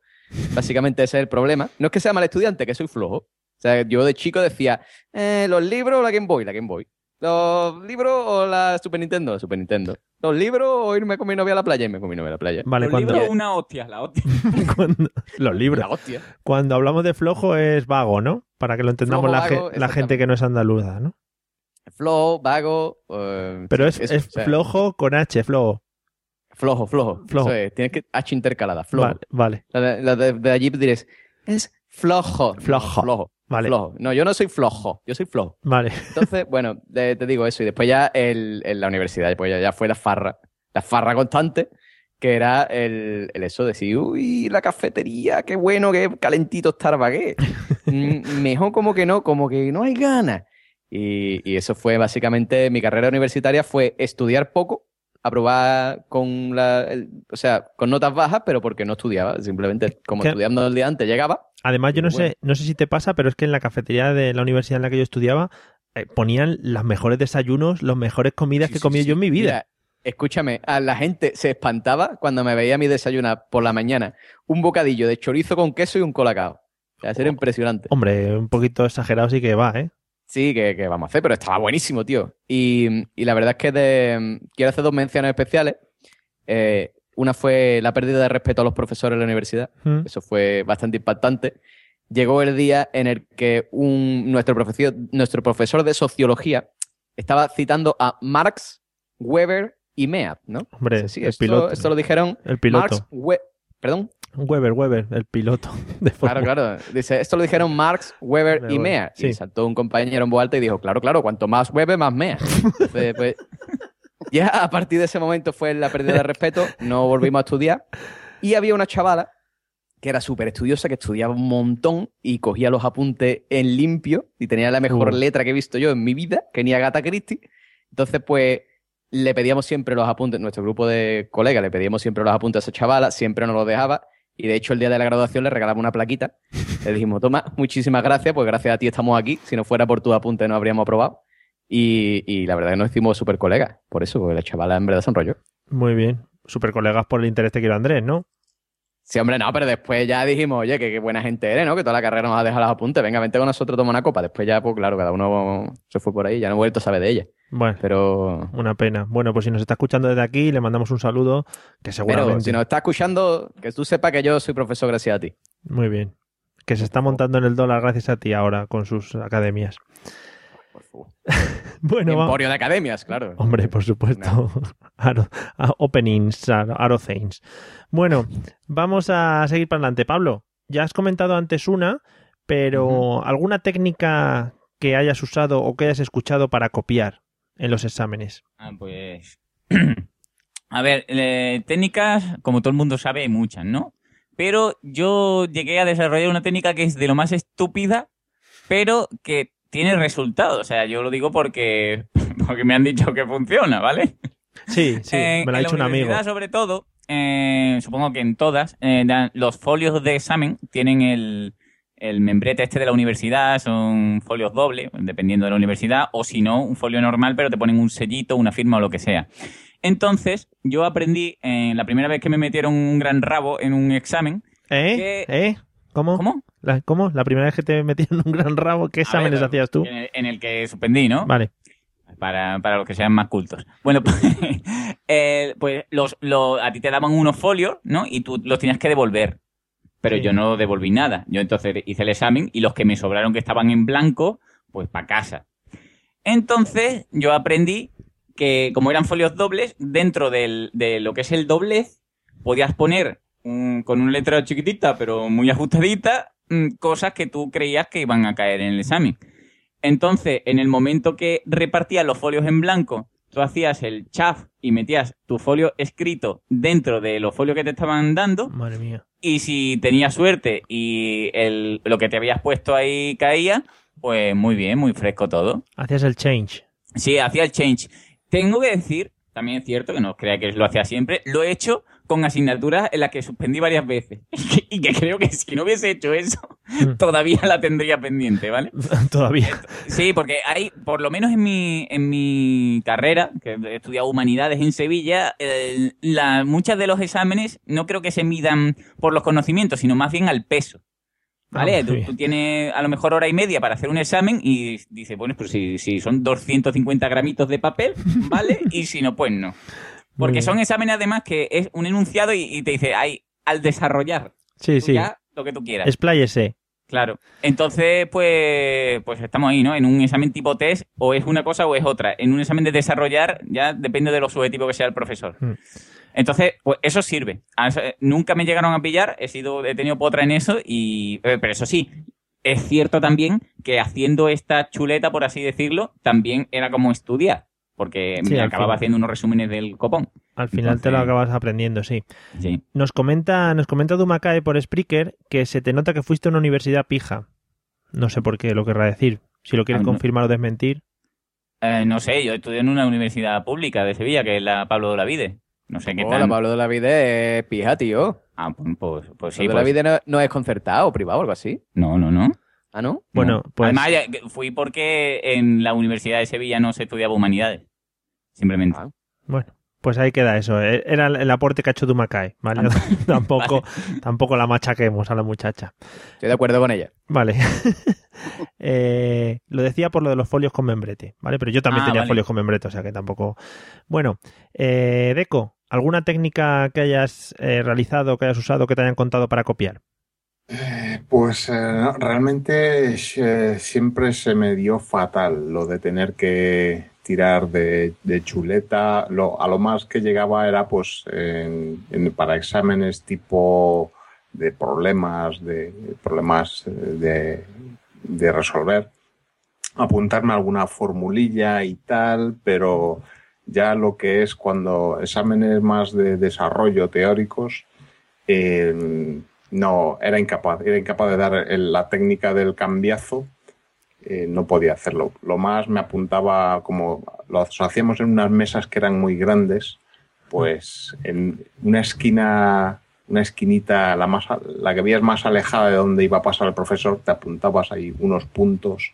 Básicamente ese es el problema. No es que sea mal estudiante, que soy flojo. O sea, yo de chico decía, eh, los libros o la Game Boy, la Game Boy. Los libros o la Super Nintendo, la Super Nintendo. Los libros o irme con mi novia a la playa, irme con mi novia a la playa. Vale, Los cuando- libros, una hostia, la hostia. Cuando- los libros. La hostia. Cuando hablamos de flojo es vago, ¿no? Para que lo entendamos Flojo, la, ge- la gente que no es andaluza, ¿no? Flojo, vago. eh, Pero es, eso, es o sea, flojo con H, flojo. Flojo, flojo. Flojo. Eso es, tienes que H intercalada, flojo. Vale, vale. La de, la de, de allí diréis, es flojo. Flojo. Flojo. Vale. Flojo. No, yo no soy flojo, yo soy flojo. Vale. Entonces, bueno, te, te digo eso. Y después ya el, en la universidad, pues ya, ya fue la farra. La farra constante, que era el, el eso de decir, uy, la cafetería, qué bueno, qué calentito Starbucks. Mm, Mejor como que no, como que no hay ganas. Y, y eso fue básicamente mi carrera universitaria, fue estudiar poco, aprobar con la, el- o sea, con notas bajas, pero porque no estudiaba. Simplemente como estudiando el día antes llegaba. Además, yo no Bueno. sé, no sé si te pasa, pero es que en la cafetería de la universidad en la que yo estudiaba eh, ponían los mejores desayunos, las mejores comidas que comía yo en mi vida. Mira, escúchame, a la gente se espantaba cuando me veía a mí desayunar por la mañana un bocadillo de chorizo con queso y un colacao. O sea, eso era impresionante. Hombre, un poquito exagerado sí que va, ¿eh? Sí, que, que vamos a hacer, pero estaba buenísimo, tío. Y, y la verdad es que de- quiero hacer dos menciones especiales. Eh, una fue la pérdida de respeto a los profesores de la universidad. Mm. Eso fue bastante impactante. Llegó el día en el que un, nuestro, profesor, nuestro profesor de sociología estaba citando a Marx, Weber y Mead, ¿no? Hombre, Sí, el esto, piloto. esto lo dijeron El piloto. Marx, We- perdón. Weber, Weber, el piloto. De Claro, claro. Dice, esto lo dijeron Marx, Weber y Mead. sí. Y saltó un compañero en voz alta y dijo, claro, claro, cuanto más Weber, más Mead. Entonces, pues, ya a partir de ese momento fue la pérdida de respeto, no volvimos a estudiar. Y había una chavala que era súper estudiosa, que estudiaba un montón y cogía los apuntes en limpio y tenía la mejor Uh. letra que he visto yo en mi vida, que ni Agatha Christie. Entonces, pues, le pedíamos siempre los apuntes, nuestro grupo de colegas, le pedíamos siempre los apuntes a esa chavala, siempre nos los dejaba. Y de hecho, el día de la graduación le regalamos una plaquita. Le dijimos, toma, muchísimas gracias, pues gracias a ti estamos aquí. Si no fuera por tu apunte, no habríamos aprobado. Y, y la verdad que nos hicimos súper colegas. Por eso, porque la chavala en verdad se enrolló. Muy bien. Super colegas por el interés te quiero Andrés, ¿no? Sí, hombre, no, pero después ya dijimos, oye, que qué buena gente eres, ¿no? Que toda la carrera nos ha dejado los apuntes. Venga, vente con nosotros, toma una copa. Después ya, pues claro, cada uno se fue por ahí. Ya no he vuelto a saber de ella. Bueno, Pero, una pena. Bueno, pues si nos está escuchando desde aquí, le mandamos un saludo, que seguramente... pero si nos está escuchando, que tú sepas que yo soy profesor gracias a ti. Muy bien. Que se está montando en el dólar gracias a ti ahora con sus academias. Bueno, va- Emporio de academias, claro. Hombre, por supuesto. Aro- a- openings, aro- Aro Things. Bueno, vamos a seguir para adelante. Pablo, ya has comentado antes una, pero ¿alguna técnica que hayas usado o que hayas escuchado para copiar en los exámenes? Ah, pues. A ver, eh, técnicas, como todo el mundo sabe, hay muchas, ¿no? Pero yo llegué a desarrollar una técnica que es de lo más estúpida, pero que tiene resultados. O sea, yo lo digo porque, porque me han dicho que funciona, ¿vale? Sí, sí, Eh, me lo ha dicho un amigo. sobre todo, eh, supongo que en todas, eh, los folios de examen tienen el, el membrete este de la universidad, son folios doble, dependiendo de la universidad, o si no, un folio normal, pero te ponen un sellito, una firma o lo que sea. Entonces, yo aprendí, eh, la primera vez que me metieron un gran rabo en un examen, ¿Eh? que- ¿Eh? ¿Cómo? ¿Cómo? La- ¿Cómo? ¿La primera vez que te metieron un gran rabo? ¿Qué exámenes ver, hacías tú? En el, en el que suspendí, ¿no? Vale. Para, para los que sean más cultos. Bueno, pues, eh, pues los, los- a ti te daban unos folios, ¿no? Y tú los tenías que devolver. Pero Sí. yo no devolví nada. Yo entonces hice el examen y los que me sobraron que estaban en blanco, pues para casa. Entonces yo aprendí que como eran folios dobles, dentro del- de lo que es el doblez, podías poner un- con una letra chiquitita, pero muy ajustadita, mm, cosas que tú creías que iban a caer en el examen. Entonces, en el momento que repartías los folios en blanco, tú hacías el chaf y metías tu folio escrito dentro de los folios que te estaban dando. Madre mía. Y si tenías suerte y el, lo que te habías puesto ahí caía, pues muy bien, muy fresco todo. Hacías el change. Sí, hacía el change. Tengo que decir, también es cierto, que no crea que lo hacía siempre, lo he hecho con asignaturas en las que suspendí varias veces. y que creo que si no hubiese hecho eso, todavía la tendría pendiente, ¿vale? Todavía. Sí, porque hay, por lo menos en mi, en mi carrera, que he estudiado humanidades en Sevilla, eh, la- muchas de los exámenes no creo que se midan por los conocimientos, sino más bien al peso. ¿Vale? Ah, tú, tú tienes a lo mejor hora y media para hacer un examen y dices, bueno, pues si, si son 250 gramitos de papel, ¿vale? y si no, pues no. Porque bien. son exámenes además que es un enunciado y, y te dice, ay, al desarrollar. Sí, tú sí. ya lo que tú quieras. Expláyese. Claro. Entonces, pues, pues estamos ahí, ¿no? En un examen tipo test, o es una cosa o es otra. En un examen de desarrollar, ya depende de lo subjetivo que sea el profesor. Mm. Entonces, pues eso sirve. Nunca me llegaron a pillar, he sido, he tenido potra en eso, y, eh, pero eso sí, es cierto también que haciendo esta chuleta, por así decirlo, también era como estudiar. Porque Sí, me al acababa final. haciendo unos resúmenes del copón. Al final te lo acabas aprendiendo, sí. Sí. Nos comenta, nos comenta Dumacae por Spreaker que se te nota que fuiste a una universidad pija. No sé por qué lo querrá decir. Si lo quieres Ah, no. confirmar o desmentir. Eh, no sé, yo estudié en una universidad pública de Sevilla, que es la Pablo de la Vide. No sé qué Hola, tal. Pablo de la Vida es pija, tío. Ah, pues, pues, pues sí. Pablo de la pues- Vida no, no es concertado o privado o algo así. No, no, no. Ah, ¿no? Bueno, No. pues- Además, ya- fui porque en la Universidad de Sevilla no se estudiaba humanidades. Simplemente. Ah. Bueno, pues ahí queda eso. E- Era el aporte que ha hecho Dumacae, ¿vale? tampoco, tampoco la machaquemos a la muchacha. Estoy de acuerdo con ella. Vale. Eh, lo decía por lo de los folios con membrete, ¿vale? Pero yo también Ah, tenía vale. folios con membrete, o sea que tampoco. Bueno, eh, Deco, ¿alguna técnica que hayas eh, realizado, que hayas usado, que te hayan contado para copiar? Pues eh, realmente eh, siempre se me dio fatal lo de tener que tirar de, chuleta. Lo, a lo más que llegaba era pues para exámenes tipo de problemas, de problemas eh, de, resolver, apuntarme alguna formulilla y tal, pero ya lo que es cuando exámenes más de desarrollo teóricos, eh, no, era incapaz, era incapaz de dar la técnica del cambiazo, eh, no podía hacerlo. Lo más me apuntaba como lo hacíamos en unas mesas que eran muy grandes, pues en una esquina, una esquinita, la, más, la que veías más alejada de donde iba a pasar el profesor, te apuntabas ahí unos puntos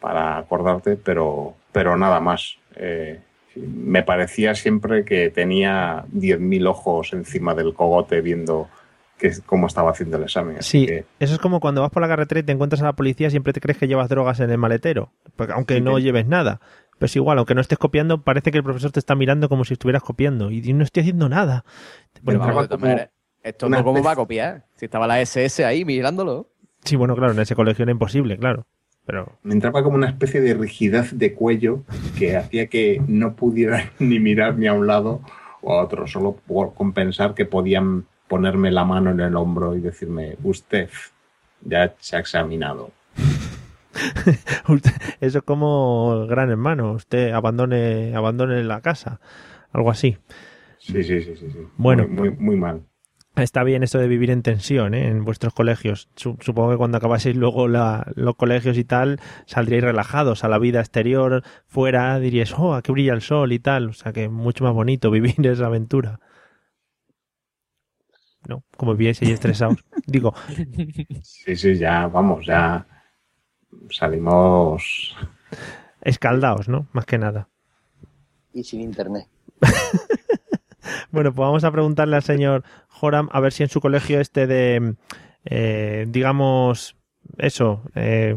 para acordarte, pero, pero nada más. Eh, me parecía siempre que tenía 10.000 ojos encima del cogote viendo que, cómo estaba haciendo el examen. Así Sí, que, eso es como cuando vas por la carretera y te encuentras a la policía, siempre te crees que llevas drogas en el maletero, porque aunque Sí, no sí. lleves nada. Pues igual, aunque no estés copiando, parece que el profesor te está mirando como si estuvieras copiando y no estoy haciendo nada. Pero Bueno, vamos, como esto una no como especie- va a copiar. Si estaba la SS ahí mirándolo. sí, bueno, claro, en ese colegio era imposible, claro. Pero me entraba como una especie de rigidez de cuello que hacía que no pudiera ni mirar ni a un lado o a otro, solo por compensar que podían ponerme la mano en el hombro y decirme, usted ya se ha examinado. Eso es como el gran hermano, usted abandone, abandone la casa, algo así. Sí, sí, sí, sí. sí. Bueno. Muy, muy, muy mal. Está bien esto de vivir en tensión ¿eh? en vuestros colegios. Su- Supongo que cuando acabaseis luego la- los colegios y tal, saldríais relajados a la vida exterior, fuera, diríais, oh, aquí brilla el sol y tal. O sea que mucho más bonito vivir esa aventura. No, como vivíais ahí estresados. Digo, Sí, sí, ya, vamos, ya salimos. escaldaos, ¿no? Más que nada. Y sin internet. Bueno, pues vamos a preguntarle al señor Joram a ver si en su colegio este de, eh, digamos, eso. eh,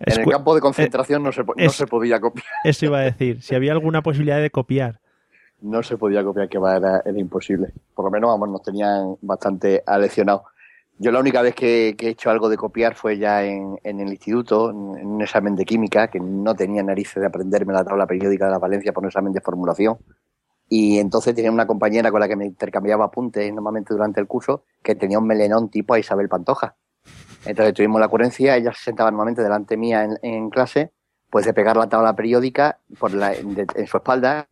En el campo de concentración no, se, po- no es- se podía copiar. Eso iba a decir, si había alguna posibilidad de copiar. No se podía copiar, que era, era imposible. Por lo menos, vamos, nos tenían bastante aleccionados. Yo la única vez que, he hecho algo de copiar fue ya en, el instituto, en, un examen de química, que no tenía narices de aprenderme la tabla periódica de la valencia por un examen de formulación. Y entonces tenía una compañera con la que me intercambiaba apuntes normalmente durante el curso, que tenía un melenón tipo a Isabel Pantoja. Entonces tuvimos la ocurrencia, ella se sentaba normalmente delante mía en, clase, pues de pegar la tabla periódica por la, en su espalda,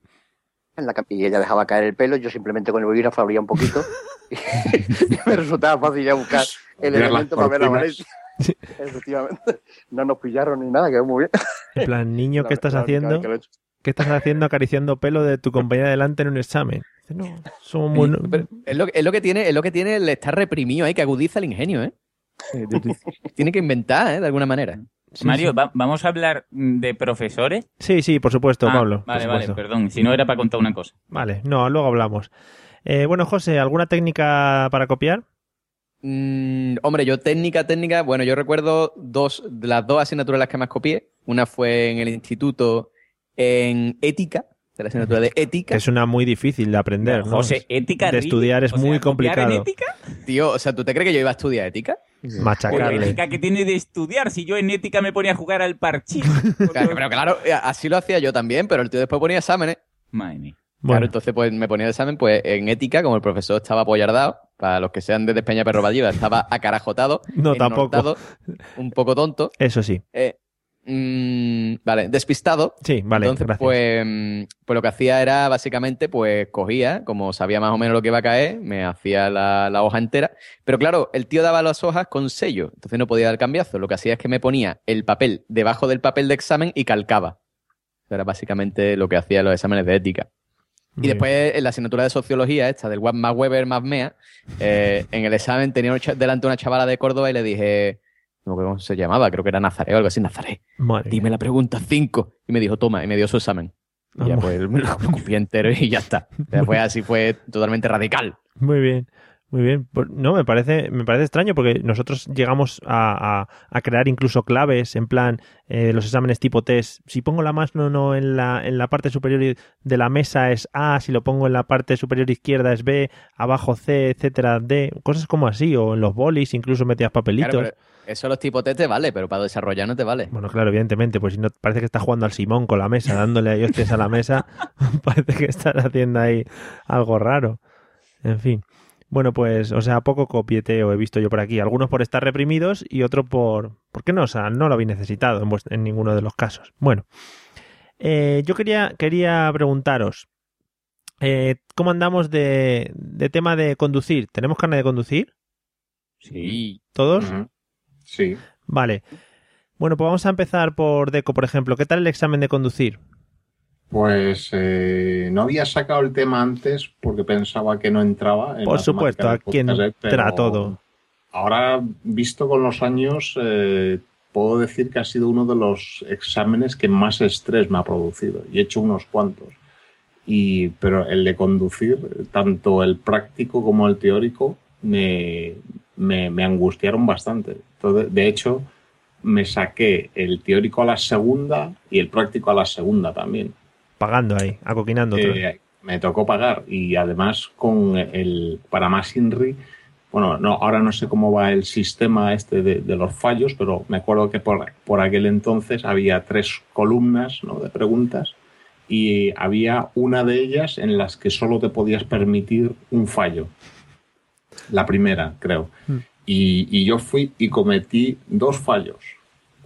en la y ella dejaba caer el pelo, yo simplemente con el bolígrafo abría un poquito y, me resultaba fácil ya buscar el elemento para ver la cortinas. Valencia. Efectivamente. No nos pillaron ni nada, quedó muy bien. En plan, niño, ¿qué estás haciendo? he. ¿Qué estás haciendo acariciando pelo de tu compañera delante en un examen? No, somos muy... Pero es, lo, es lo que tiene, es lo que tiene el estar reprimido, ¿eh? que agudiza el ingenio, ¿eh? tiene que inventar, ¿eh? De alguna manera. Mario, va- ¿vamos a hablar mm, de profesores? Sí, sí, por supuesto, Ah, Pablo. Vale, vale, perdón. Si no era para contar una cosa. Vale, no, luego hablamos. Eh, bueno, José, ¿alguna técnica para copiar? Mm, hombre, yo técnica, técnica, bueno, yo recuerdo dos, las dos asignaturas en las que más copié. Una fue en el instituto en ética, de la asignatura de ética. Es una muy difícil de aprender, ¿no? José, ética De estudiar es O sea, muy ¿copiar en complicado. ética? Tío, o sea, ¿tú te crees que yo iba a estudiar ética? Machacarle. ética que tiene de estudiar. Si yo en ética me ponía a jugar al parchís. Claro, pero claro, eh, así lo hacía yo también, pero el tío después ponía exámenes. Madre mía. Claro, entonces pues me ponía el examen, pues en ética, como el profesor estaba apoyardado, para los que sean de Despeña Perro Valliva, estaba acarajotado, No, tampoco. un poco tonto. Eso sí. Eh, mm, vale, despistado. Sí, vale, Entonces, gracias. pues, mm, pues lo que hacía era básicamente, pues cogía, como sabía más o menos lo que iba a caer, me hacía la, la hoja entera. Pero claro, el tío daba las hojas con sello, entonces no podía dar cambiazo. Lo que hacía es que me ponía el papel debajo del papel de examen y calcaba. Eso era básicamente lo que hacía los exámenes de ética. Y después en la asignatura de sociología, esta del Wa- más Weber más Mea, eh, en el examen tenía delante una chavala de Córdoba y le dije, no, ¿cómo se llamaba? Creo que era Nazaré o algo así, Nazaré. Madre Dime la pregunta 5. Y me dijo, toma, y me dio su examen. Y ya pues me lo copié entero y ya está. Fue así, fue totalmente radical. Muy bien, muy bien. Pues, No, me parece, me parece extraño porque nosotros llegamos a, a- a crear incluso claves en plan eh, los exámenes tipo test. Si pongo la mano no en la, en la parte superior de la mesa es A, si lo pongo en la parte superior izquierda es B, abajo C, etcétera, D, cosas como así. O en los bolis incluso metías papelitos. Claro, eso los tipos T te vale, pero para desarrollar no te vale. Bueno, claro, evidentemente, pues si no parece que estás jugando al Simón con la mesa, dándole a hostias a la mesa, parece que estás haciendo ahí algo raro. En fin. Bueno, pues, o sea, poco copieteo he visto yo por aquí. Algunos por estar reprimidos y otro por. ¿Por qué no? O sea, no lo habéis necesitado en, en ninguno de los casos. Bueno, eh, yo quería, quería preguntaros. eh, ¿Cómo andamos de, de tema de conducir? ¿Tenemos carne de conducir? Sí. ¿Todos? Sí. Vale. Bueno, pues vamos a empezar por Deco, por ejemplo. ¿Qué tal el examen de conducir? Pues eh, no había sacado el tema antes porque pensaba que no entraba. En Por supuesto, aquí eh, entra todo. Ahora, visto con los años, eh, puedo decir que ha sido uno de los exámenes que más estrés me ha producido. Y he hecho unos cuantos. Y, pero el de conducir, tanto el práctico como el teórico, me, me, me angustiaron bastante. Entonces, de hecho, me saqué el teórico a la segunda y el práctico a la segunda también. Pagando ahí, acoquinando. Eh, me tocó pagar y además con el para más INRI, bueno, no, ahora no sé cómo va el sistema este de, de los fallos, pero me acuerdo que por, por aquel entonces había tres columnas ¿no? de preguntas y había una de ellas en las que solo te podías permitir un fallo. La primera, creo. Y, y yo fui y cometí dos fallos,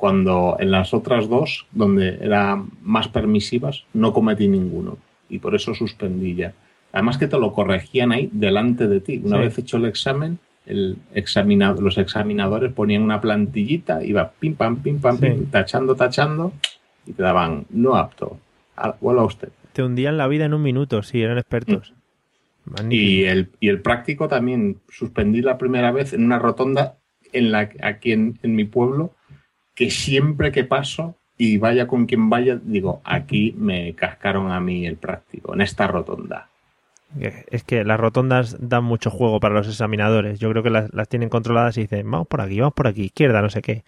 cuando en las otras dos, donde eran más permisivas, no cometí ninguno. Y por eso suspendí ya. Además que te lo corregían ahí delante de ti. Una Sí. vez hecho el examen, el examinado, los examinadores ponían una plantillita, iba pim pam, pim pam, Sí. pim, tachando, tachando, y te daban no apto. Vuelva usted. Te hundían la vida en un minuto, sí, eran expertos. Magnífico. Y el, y el práctico también suspendí la primera vez en una rotonda en la, aquí en, en mi pueblo, que siempre que paso y vaya con quien vaya, digo, aquí me cascaron a mí el práctico, en esta rotonda. Es que las rotondas dan mucho juego para los examinadores. Yo creo que las, las tienen controladas y dicen, vamos por aquí, vamos por aquí, izquierda, no sé qué.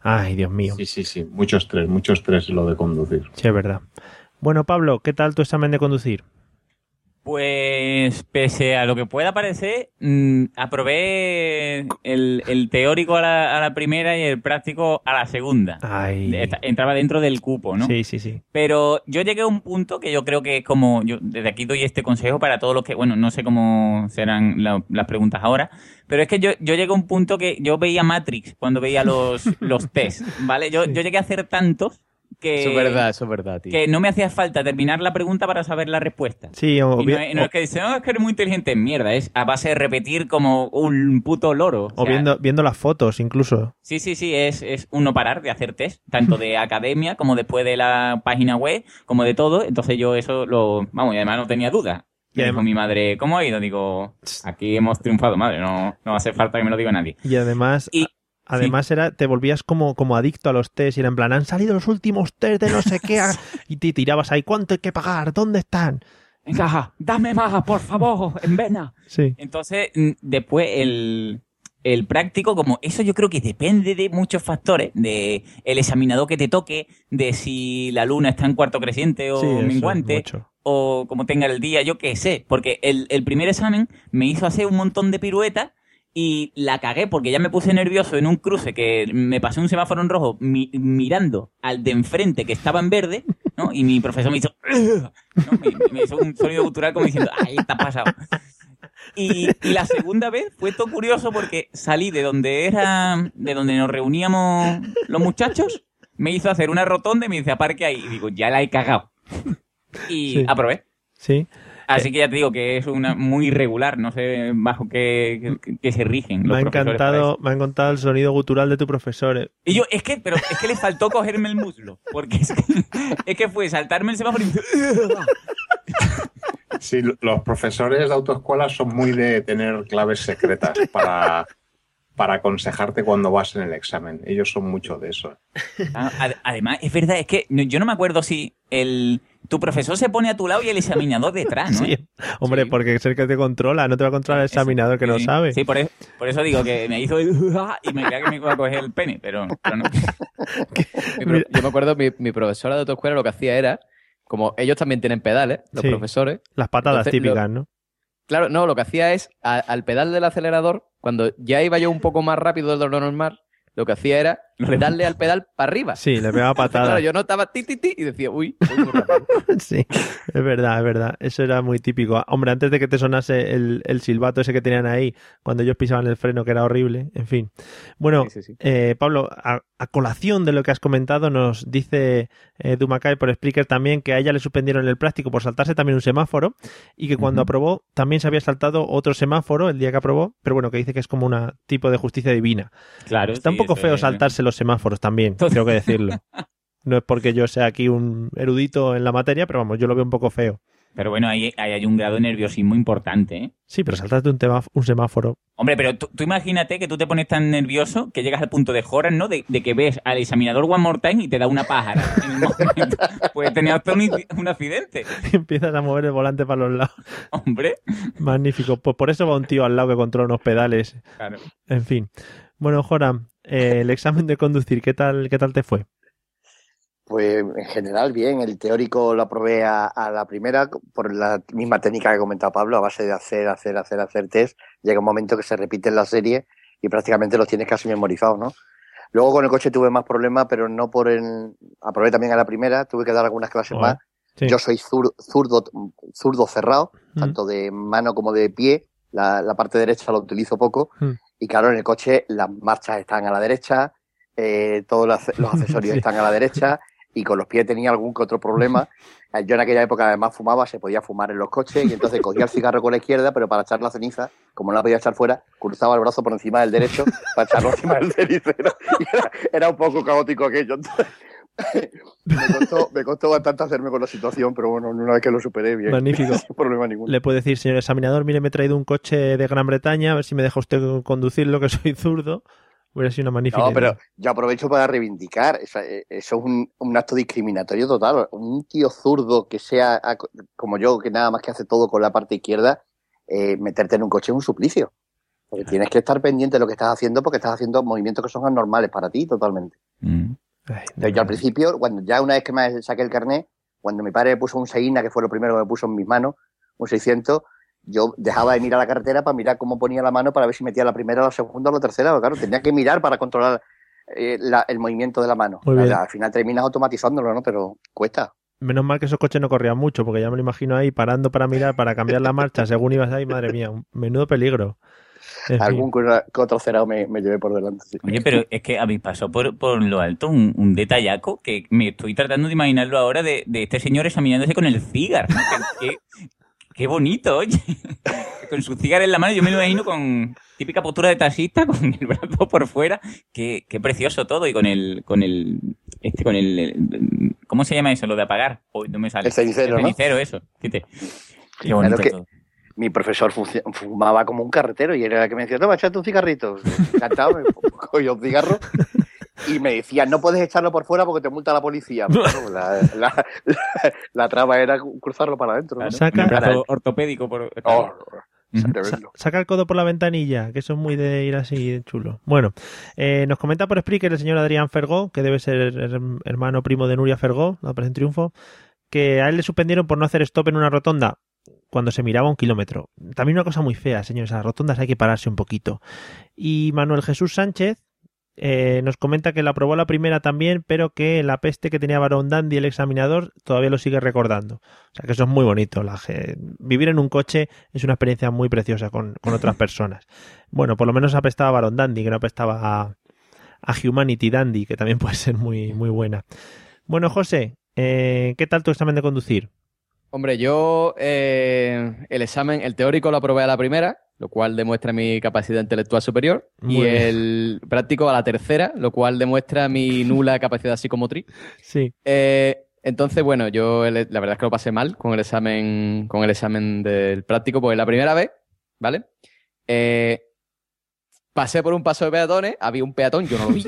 Ay, Dios mío. Sí, sí, sí. Mucho estrés, mucho estrés lo de conducir. Sí, es verdad. Bueno, Pablo, ¿qué tal tu examen de conducir? Pues, pese a lo que pueda parecer, mm, aprobé el, el teórico a la, a la primera y el práctico a la segunda. Ay. Entraba dentro del cupo, ¿no? Sí, sí, sí. Pero yo llegué a un punto que yo creo que es como, yo desde aquí doy este consejo para todos los que, bueno, no sé cómo serán la- las preguntas ahora, pero es que yo, yo llegué a un punto que yo veía Matrix cuando veía los, los test, ¿vale? Yo, yo llegué a hacer tantos que... Eso es verdad, eso es verdad, tío. Que no me hacía falta terminar la pregunta para saber la respuesta. Sí, o, Y no, es- no es que dice, no, es que eres muy inteligente. Mierda, es a base de repetir como un puto loro. o O sea, viendo, viendo las fotos incluso. Sí, sí, sí, es, es un no parar de hacer test, tanto de academia como después de la página web, como de todo. Entonces yo eso lo, vamos, y además no tenía duda. Y dijo mi madre, ¿cómo ha ido? Digo, aquí hemos triunfado, madre, no, no hace falta que me lo diga nadie. Y además, Y- además era, te volvías como, como adicto a los test y era en plan, han salido los últimos test de no sé qué ah", y te tirabas ahí, ¿cuánto hay que pagar? ¿Dónde están? Venga, dame más, por favor, en vena. Sí. Entonces, mm, después el, el práctico, como eso yo creo que depende de muchos factores, de el examinador que te toque, de si la luna está en cuarto creciente o Sí, menguante, mucho. o como tenga el día, yo qué sé. Porque el, el primer examen me hizo hacer un montón de piruetas y la cagué porque ya me puse nervioso en un cruce que me pasé un semáforo en rojo mi- mirando al de enfrente que estaba en verde, ¿no? Y mi profesor me hizo, ¿no? me, me hizo un sonido cultural como diciendo, ahí está pasado. Y, y la segunda vez fue todo curioso porque salí de donde era, de donde nos reuníamos los muchachos, me hizo hacer una rotonda y me dice, aparque ahí. Y digo, ya la he cagado. Y Sí. aprobé. Sí. Así que ya te digo que es una muy irregular, no sé bajo qué, qué- qué se rigen. Me los ha profesores para encantado, me ha encantado el sonido gutural de tu profesor. eh. y yo, es que, pero es que le faltó cogerme el muslo. Porque es que, es que fue saltarme el semáforo y Sí, los profesores de autoescuela son muy de tener claves secretas para, para aconsejarte cuando vas en el examen. Ellos son mucho de eso. Ah, ad- Además, es verdad, es que no- yo no me acuerdo si el tu profesor se pone a tu lado y el examinador detrás, ¿no? Sí. Hombre, porque es el que te controla, no te va a controlar el examinador que no Sí, sabe. Sí, por eso, por eso digo que me hizo y me creía que me iba a coger el pene, pero, pero no. Mi pro- yo me acuerdo, mi, mi profesora de autoescuela lo que hacía era, como ellos también tienen pedales, los Sí. profesores. Las patadas Entonces, típicas, lo- ¿no? Claro, no, lo que hacía es, al pedal del acelerador, cuando ya iba yo un poco más rápido de lo normal, lo que hacía era darle al pedal para arriba. Sí, le pegaba patadas. Claro, yo notaba ti, ti, ti, y decía, uy. Sí, es verdad, es verdad. Eso era muy típico. Hombre, antes de que te sonase el, el silbato ese que tenían ahí, cuando ellos pisaban el freno, que era horrible. En fin. Bueno, Sí, sí, sí. eh, Pablo, a, a colación de lo que has comentado, nos dice eh, Dumacay por Spreaker también que a ella le suspendieron el práctico por saltarse también un semáforo y que cuando aprobó también se había saltado otro semáforo el día que aprobó, pero bueno, que dice que es como un tipo de justicia divina. Claro, Está un poco feo es- saltarse los semáforos también, tengo que decirlo. No es porque yo sea aquí un erudito en la materia, pero vamos, yo lo veo un poco feo. Pero bueno, ahí, ahí hay un grado de nerviosismo importante, ¿eh? Sí, pero saltarte un, tema, un semáforo. Hombre, pero tú, tú imagínate que tú te pones tan nervioso que llegas al punto de joras, ¿no? De, de que ves al examinador one more time y te da una pájara. En el momento. Puedes tener hasta un, un accidente. Empiezas a mover el volante para los lados. Hombre. Magnífico. Pues por eso va un tío al lado que controla unos pedales. Claro. En fin. Bueno, Joram, eh, el examen de conducir, ¿qué tal, qué tal te fue? Pues en general bien, el teórico lo aprobé a, a la primera por la misma técnica que comentaba Pablo, a base de hacer, hacer, hacer, hacer test. Llega un momento que se repite en la serie y prácticamente los tienes casi memorizados, ¿no? Luego con el coche tuve más problemas, pero no por el... Aprobé también a la primera, tuve que dar algunas clases Joder, más. sí. Yo soy zur- zurdo, zurdo cerrado, Mm. tanto de mano como de pie. La, la parte derecha la utilizo poco. Mm. Y claro, en el coche las marchas están a la derecha, eh, todos los, accesorios Sí. están a la derecha y con los pies tenía algún que otro problema. Yo en aquella época además fumaba, se podía fumar en los coches y entonces cogía el cigarro con la izquierda, pero para echar la ceniza, como no la podía echar fuera, cruzaba el brazo por encima del derecho para echarlo encima del cenicero. Y era, era un poco caótico aquello. Entonces, me, costó, me costó bastante hacerme con la situación, pero bueno, una vez que lo superé bien. Magnífico. Sin problema ninguno. Le puedo decir, señor examinador, mire, me he traído un coche de Gran Bretaña, a ver si me deja usted conducirlo, que soy zurdo. Hubiera sido una magnífica No, idea. pero yo aprovecho para reivindicar. Eso, eh, eso es un, un acto discriminatorio total. Un tío zurdo que sea como yo, que nada más que hace todo con la parte izquierda, eh, meterte en un coche es un suplicio. Porque tienes que estar pendiente de lo que estás haciendo porque estás haciendo movimientos que son anormales para ti totalmente. Entonces, yo al principio, cuando ya una vez que me saqué el carnet, cuando mi padre me puso un Seina, que fue lo primero que me puso en mis manos, un 600, yo dejaba de mirar la carretera para mirar cómo ponía la mano para ver si metía la primera, la segunda o la tercera. Porque, claro, tenía que mirar para controlar eh, la- el movimiento de la mano. Muy bien. Al final terminas automatizándolo, ¿no? Pero cuesta. Menos mal que esos coches no corrían mucho, porque ya me lo imagino ahí parando para mirar, para cambiar la marcha según ibas ahí, madre mía, un menudo peligro. Algún que otro cerado me, me llevé por delante. sí. Oye, pero es que a mí pasó por, por lo alto un, un detallaco que me estoy tratando de imaginarlo ahora de, de este señor examinándose con el cigar. Qué bonito, oye. Con su cigar en la mano, yo me lo imagino con típica postura de taxista, con el brazo por fuera. Qué, qué precioso todo. Y con el, con el, este, con el, el- ¿cómo se llama eso? Lo de apagar. Uy, no me sale. El cenicero, El ¿no? cenicero, eso. Fíjate. Qué bonito Claro que todo. Mi profesor fumaba como un carretero y era el que me decía, toma, échate un cigarrito. Encantado, me cogía un cigarro y me decía, no puedes echarlo por fuera porque te multa la policía. Claro, la, la, la- la trama era cruzarlo para adentro. ¿no? Saca- Un brazo Para- ortopédico por... Oh, saca el codo por la ventanilla, que eso es muy de ir así de chulo. Bueno, eh, nos comenta por Spreaker el señor Adrián Fergó, que debe ser her- hermano primo de Nuria Fergó, la Operación Triunfo, que a él le suspendieron por no hacer stop en una rotonda cuando se miraba un kilómetro. También una cosa muy fea, señores, a las rotondas hay que pararse un poquito. Y Manuel Jesús Sánchez eh, nos comenta que la aprobó la primera también, pero que la peste que tenía Barón Dandy, el examinador, todavía lo sigue recordando. O sea que eso es muy bonito. La vivir en un coche es una experiencia muy preciosa con, con otras personas. Bueno, por lo menos apestaba a Barón Dandy, que no apestaba a, a Humanity Dandy, que también puede ser muy, muy buena. Bueno, José, eh, ¿qué tal tu examen de conducir? Hombre, yo eh, el examen, el teórico lo aprobé a la primera, lo cual demuestra mi capacidad intelectual superior, Muy y bien. el práctico a la tercera, lo cual demuestra mi nula capacidad psicomotriz. Sí. Eh, entonces, bueno, yo el- la verdad es que lo pasé mal con el examen, con el examen del práctico, porque la primera vez, ¿vale? Eh, pasé por un paso de peatones, había un peatón, yo no lo vi,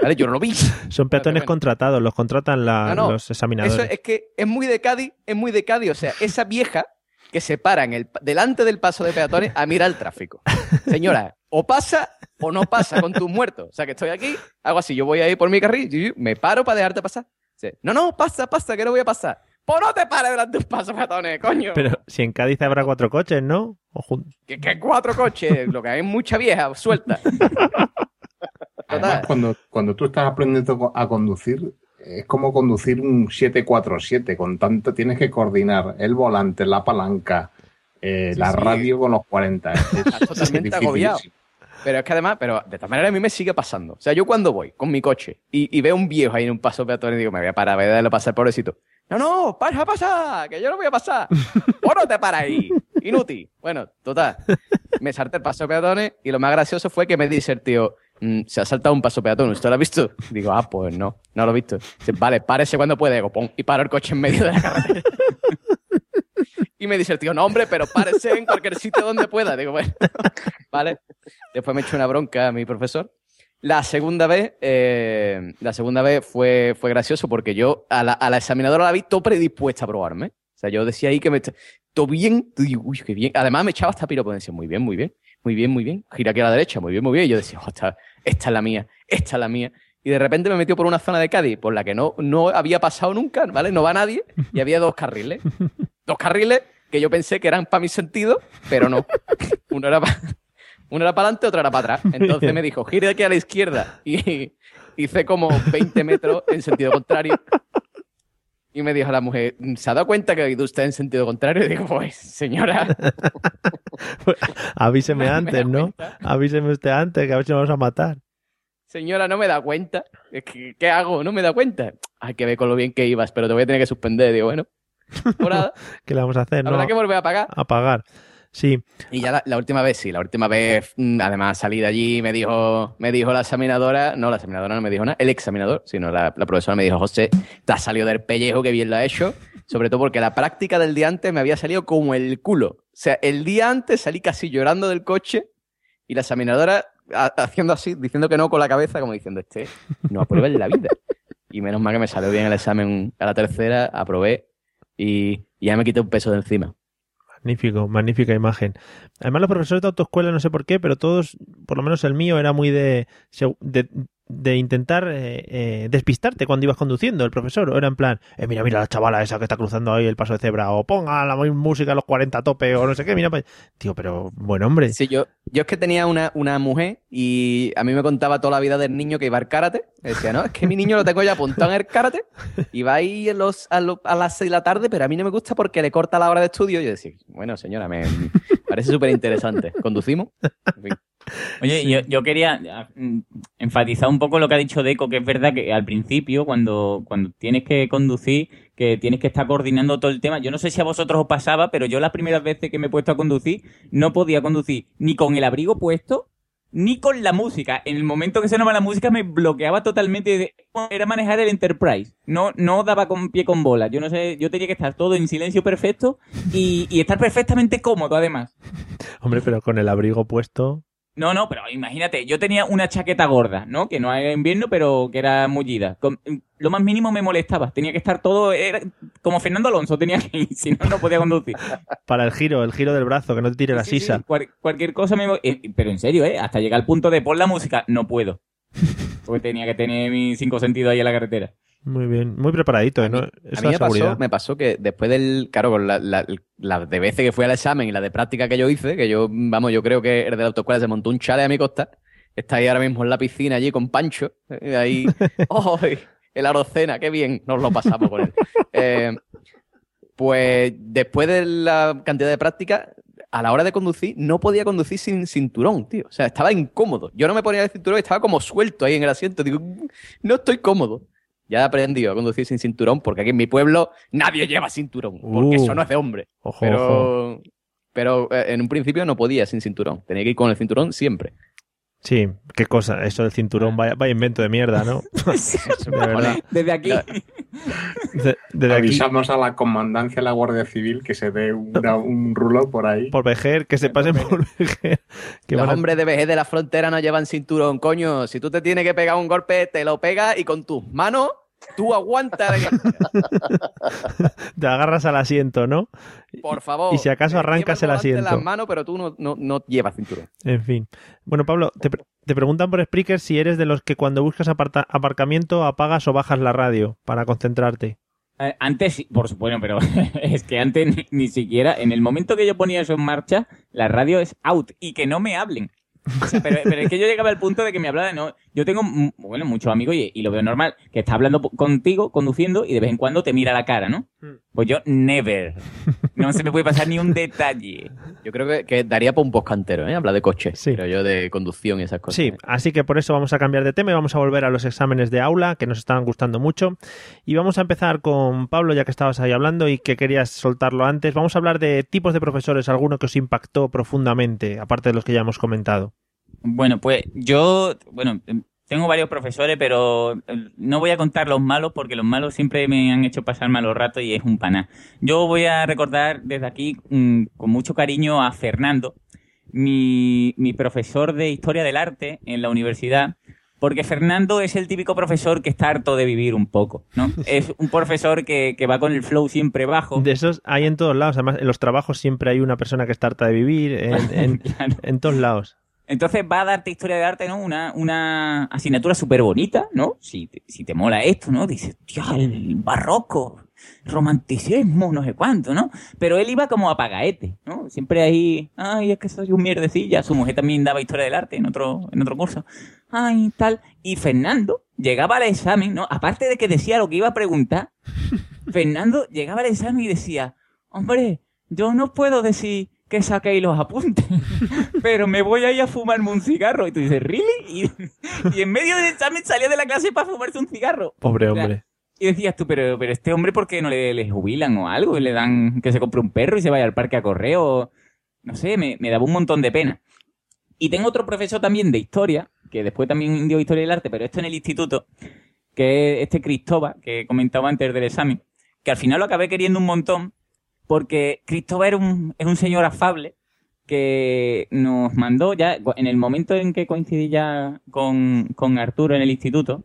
¿vale? Yo no lo vi. Son peatones contratados, los contratan la- No, no, los examinadores. Eso es que es muy de Cádiz, es muy de Cádiz. O sea, esa vieja que se para en el, delante del paso de peatones a mirar el tráfico. Señora, o pasa o no pasa con tus muertos. O sea, que estoy aquí, hago así, yo voy a ir por mi carril, me paro para dejarte pasar. No, no, pasa, pasa, que no voy a pasar. Pues no te pares delante de un peatones, coño. Pero si en Cádiz habrá cuatro coches, ¿no? O jun- Que, que cuatro coches, lo que hay es mucha vieja suelta. Además, cuando, cuando tú estás aprendiendo a conducir, es como conducir un 747, con tanto tienes que coordinar el volante, la palanca, eh, Sí, la sí. radio con los 40. Es, Estás totalmente agobiado. Pero es que además, pero de todas maneras a mí me sigue pasando. O sea, yo cuando voy con mi coche y, y veo un viejo ahí en un paso peatón y digo, me voy a parar, voy a darle pasar, pobrecito. No, no, pasa, pasa, que yo no voy a pasar. O no te para ahí, inútil. Bueno, total. Me salté el paso de peatones y lo más gracioso fue que me dice el tío, "Mm, se ha saltado un paso peatón, ¿usted lo ha visto? Digo, ah, pues no, no lo he visto. Dice, vale, párese cuando puede. Digo, pum, y paro el coche en medio de la carretera. Y me dice el tío, no, hombre, pero párese en cualquier sitio donde pueda. Digo, bueno, vale. Después me echó una bronca a mi profesor. La segunda vez, eh, la segunda vez fue, fue gracioso porque yo a la, a la examinadora la vi todo predispuesta a probarme. O sea, yo decía ahí que me... Todo bien, uy, qué bien. Además me echaba hasta piropo, decía, muy bien, muy bien, muy bien, muy bien. Gira aquí a la derecha, muy bien, muy bien. Y yo decía, "Oh, esta, esta es la mía, esta es la mía. Y de repente me metió por una zona de Cádiz por la que no, no había pasado nunca, ¿vale? No va nadie. Y había dos carriles. Dos carriles que yo pensé que eran para mi sentido, pero no. Uno era para uno era para adelante, otro era para atrás. Entonces me dijo, gire aquí a la izquierda. Y hice como 20 metros en sentido contrario. Y me dijo la mujer, ¿se ha dado cuenta que ha ido usted en sentido contrario? Y digo, pues, señora, Avíseme Me- me antes, ¿no? Avíseme usted antes, que a ver si nos vamos a matar. señora, no me da cuenta. ¿Qué hago? No me da cuenta. Hay que ver con lo bien que ibas, pero te voy a tener que suspender. Digo, bueno, por nada, ¿Qué le vamos a hacer? habrá no? que volver a pagar. A pagar. Sí. Y ya la, última vez, sí, la última vez, mm, además salí de allí, me dijo, me dijo la examinadora, no, la examinadora no me dijo nada, el examinador, sino la, la profesora me dijo, José, te has salido del pellejo, que bien lo ha hecho, sobre todo porque la práctica del día antes me había salido como el culo. O sea, el día antes salí casi llorando del coche y la examinadora ha- haciendo así, diciendo que no con la cabeza, como diciendo, este no aprueba en la vida. Y menos mal que me salió bien el examen a la tercera, aprobé y ya me quité un peso de encima. Magnífico, magnífica imagen. Además, los profesores de autoescuela, no sé por qué, pero todos, por lo menos el mío, era muy de, de, de intentar eh, eh, despistarte cuando ibas conduciendo el profesor. O era en plan, eh, mira, mira la chavala esa que está cruzando ahí el paso de cebra, o ponga la música a los 40 a tope, o no sé qué, mira. Tío, pero buen hombre. Sí, yo, yo es que tenía una, una mujer y a mí me contaba toda la vida del niño que iba al karate. Decía, no, es que mi niño lo tengo ya apuntado en el karate y va ahí en los, a, a las 6 de la tarde, pero a mí no me gusta porque le corta la hora de estudio. Y yo decía, bueno, señora, me parece súper interesante. ¿Conducimos? En fin. Oye, yo, yo quería mm, enfatizar un poco lo que ha dicho Deco, que es verdad que al principio, cuando, cuando tienes que conducir, que tienes que estar coordinando todo el tema, yo no sé si a vosotros os pasaba, pero yo las primeras veces que me he puesto a conducir, no podía conducir ni con el abrigo puesto, ni con la música. En el momento que sonaba la música me bloqueaba totalmente. Era manejar el Enterprise. No, no daba con pie con bola. Yo no sé, yo tenía que estar todo en silencio perfecto y, y estar perfectamente cómodo además. Hombre, pero con el abrigo puesto. No, no, pero imagínate, yo tenía una chaqueta gorda, ¿no? Que no era invierno, pero que era mullida. Con- lo más mínimo me molestaba. Tenía que estar todo, era como Fernando Alonso tenía que ir, si no, no podía conducir. Para el giro, el giro del brazo, que no te tire la Sí, sí, sisa. cual- cualquier cosa me... eh, pero en serio, ¿eh? Hasta llegar al punto de pon la música, no puedo. Porque tenía que tener mis cinco sentidos ahí en la carretera. Muy bien, muy preparadito, ¿eh? ¿no? Es A mí me pasó, me pasó que después del, claro, con la, la- la de veces que fui al examen y la de práctica que yo hice, que yo, vamos, yo creo que el de la autoescuela se montó un chale a mi costa, está ahí ahora mismo en la piscina allí con Pancho, eh, ahí, ¡ay! el arocena, qué bien, nos lo pasamos con él. Eh, pues después de la cantidad de práctica, a la hora de conducir, no podía conducir sin cinturón, tío. O sea, estaba incómodo. Yo no me ponía el cinturón estaba como suelto ahí en el asiento. Digo, no estoy cómodo. Ya he aprendido a conducir sin cinturón porque aquí en mi pueblo nadie lleva cinturón. Porque Uh. eso no es de hombre. Ojo, pero pero eh, en un principio no podía sin cinturón. Tenía que ir con el cinturón siempre. Sí, qué cosa, eso del cinturón, vaya, vaya invento de mierda, ¿no? de verdad. Desde aquí. De- desde aquí, Avisamos a la comandancia de la Guardia Civil que se dé una- un rulo por ahí. por Vejer, que se pasen por Vejer. Que Los a- hombres de vejez de la frontera no llevan cinturón, coño. Si tú te tienes que pegar un golpe, te lo pegas y con tus manos tú aguantas. te agarras al asiento, ¿no? Por favor. Y si acaso Eh, arrancas el asiento. las manos, pero tú no, no, no llevas cinturón. En fin. Bueno, Pablo, te, pre- te preguntan por Spreaker si eres de los que cuando buscas aparta- aparcamiento apagas o bajas la radio para concentrarte. Eh, Antes, por supuesto, pero es que antes ni, ni siquiera, en el momento que yo ponía eso en marcha, la radio es out y que no me hablen. O sea, pero, pero es que yo llegaba al punto de que me hablara, no. Yo tengo, mm, bueno, muchos amigos y, y lo veo normal, que está hablando contigo, conduciendo y de vez en cuando te mira la cara, ¿no? Pues yo, never. No se me puede pasar ni un detalle. Yo creo que, que daría para un postcantero, ¿eh? Hablar de coches. Pero yo de conducción y esas cosas. Sí, así que por eso vamos a cambiar de tema y vamos a volver a los exámenes de aula que nos están gustando mucho. Y vamos a empezar con Pablo, ya que estabas ahí hablando y que querías soltarlo antes. Vamos a hablar de tipos de profesores, alguno que os impactó profundamente, aparte de los que ya hemos comentado. Bueno, pues yo, bueno, tengo varios profesores, pero eh, no voy a contar los malos porque los malos siempre me han hecho pasar malos ratos y es un paná. Yo voy a recordar desde aquí mm, con mucho cariño a Fernando, mi, mi profesor de Historia del Arte en la universidad, porque Fernando es el típico profesor que está harto de vivir un poco, ¿no? Es un profesor que, que va con el flow siempre bajo. De esos hay en todos lados. Además, en los trabajos siempre hay una persona que está harta de vivir, en, en- en todos lados. Entonces va a darte historia de arte, ¿no? Una, una asignatura súper bonita, ¿no? Si te, si te mola esto, ¿no? Dices, tío, el barroco, romanticismo, no sé cuánto, ¿no? Pero él iba como a pagaete, ¿no? Siempre ahí, ay, es que soy un mierdecilla. Su mujer también daba historia del arte en otro, en otro curso. Ay, tal. Y Fernando llegaba al examen, ¿no? Aparte de que decía lo que iba a preguntar, Fernando llegaba al examen y decía, hombre, yo no puedo decir que saquéis los apuntes, pero me voy a ir a fumarme un cigarro. Y tú dices, ¿really? Y, y en medio del examen salía de la clase para fumarse un cigarro. Pobre O sea, hombre. y decías tú, pero, pero este hombre, ¿por qué no le, le jubilan o algo? Y le dan que se compre un perro y se vaya al parque a correr o... No sé, me, me daba un montón de pena. Y tengo otro profesor también de historia, que después también dio historia del arte, pero esto en el instituto, que es este Cristóbal, que comentaba antes del examen, que al final lo acabé queriendo un montón, porque Cristóbal era un, señor afable, que nos mandó ya, en el momento en que coincidí ya con, con Arturo en el instituto,